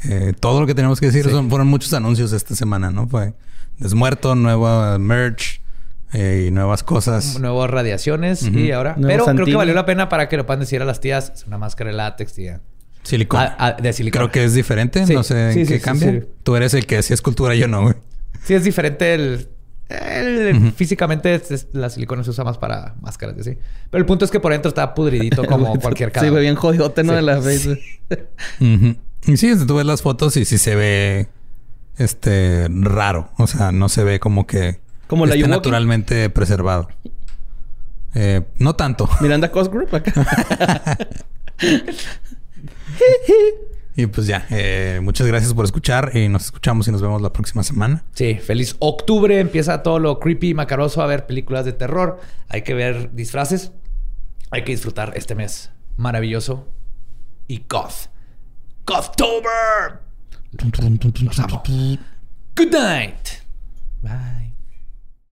eh, todo lo que tenemos que decir.
Sí.
Son, fueron muchos anuncios esta semana, ¿no? Fue Desmuerto, nueva merch eh, y nuevas cosas.
Nuevas radiaciones y ahora...
Nuevo
Pero creo que valió la pena para que lo puedan decir a las tías. Es una máscara de látex, tía.
Silicón.
Ah, ah, de silicona.
Creo que es diferente.
Sí,
no sé
sí,
en
sí,
qué
sí,
cambia.
sí.
Tú eres el que hacía escultura, yo no, güey.
Sí, es diferente el. El- Físicamente es- es- la silicona se usa más para máscaras y así. Pero el punto es que por dentro está pudridito como cualquier
Sí,
cadáver.
güey, bien jodidote, ¿no?
Sí.
De la face.
Ujú. Y sí, tú ves las fotos y sí se ve este raro. O sea, no se ve como que
Como la
esté naturalmente preservado. Eh, no tanto.
Miranda Cosgrove acá.
Y pues ya, eh, muchas gracias por escuchar y nos escuchamos y nos vemos la próxima semana.
Sí, feliz octubre. Empieza todo lo creepy y macaroso a ver películas de terror. Hay que ver disfraces. Hay que disfrutar este mes maravilloso. Y goth. Gothtober. Los amo. Good night.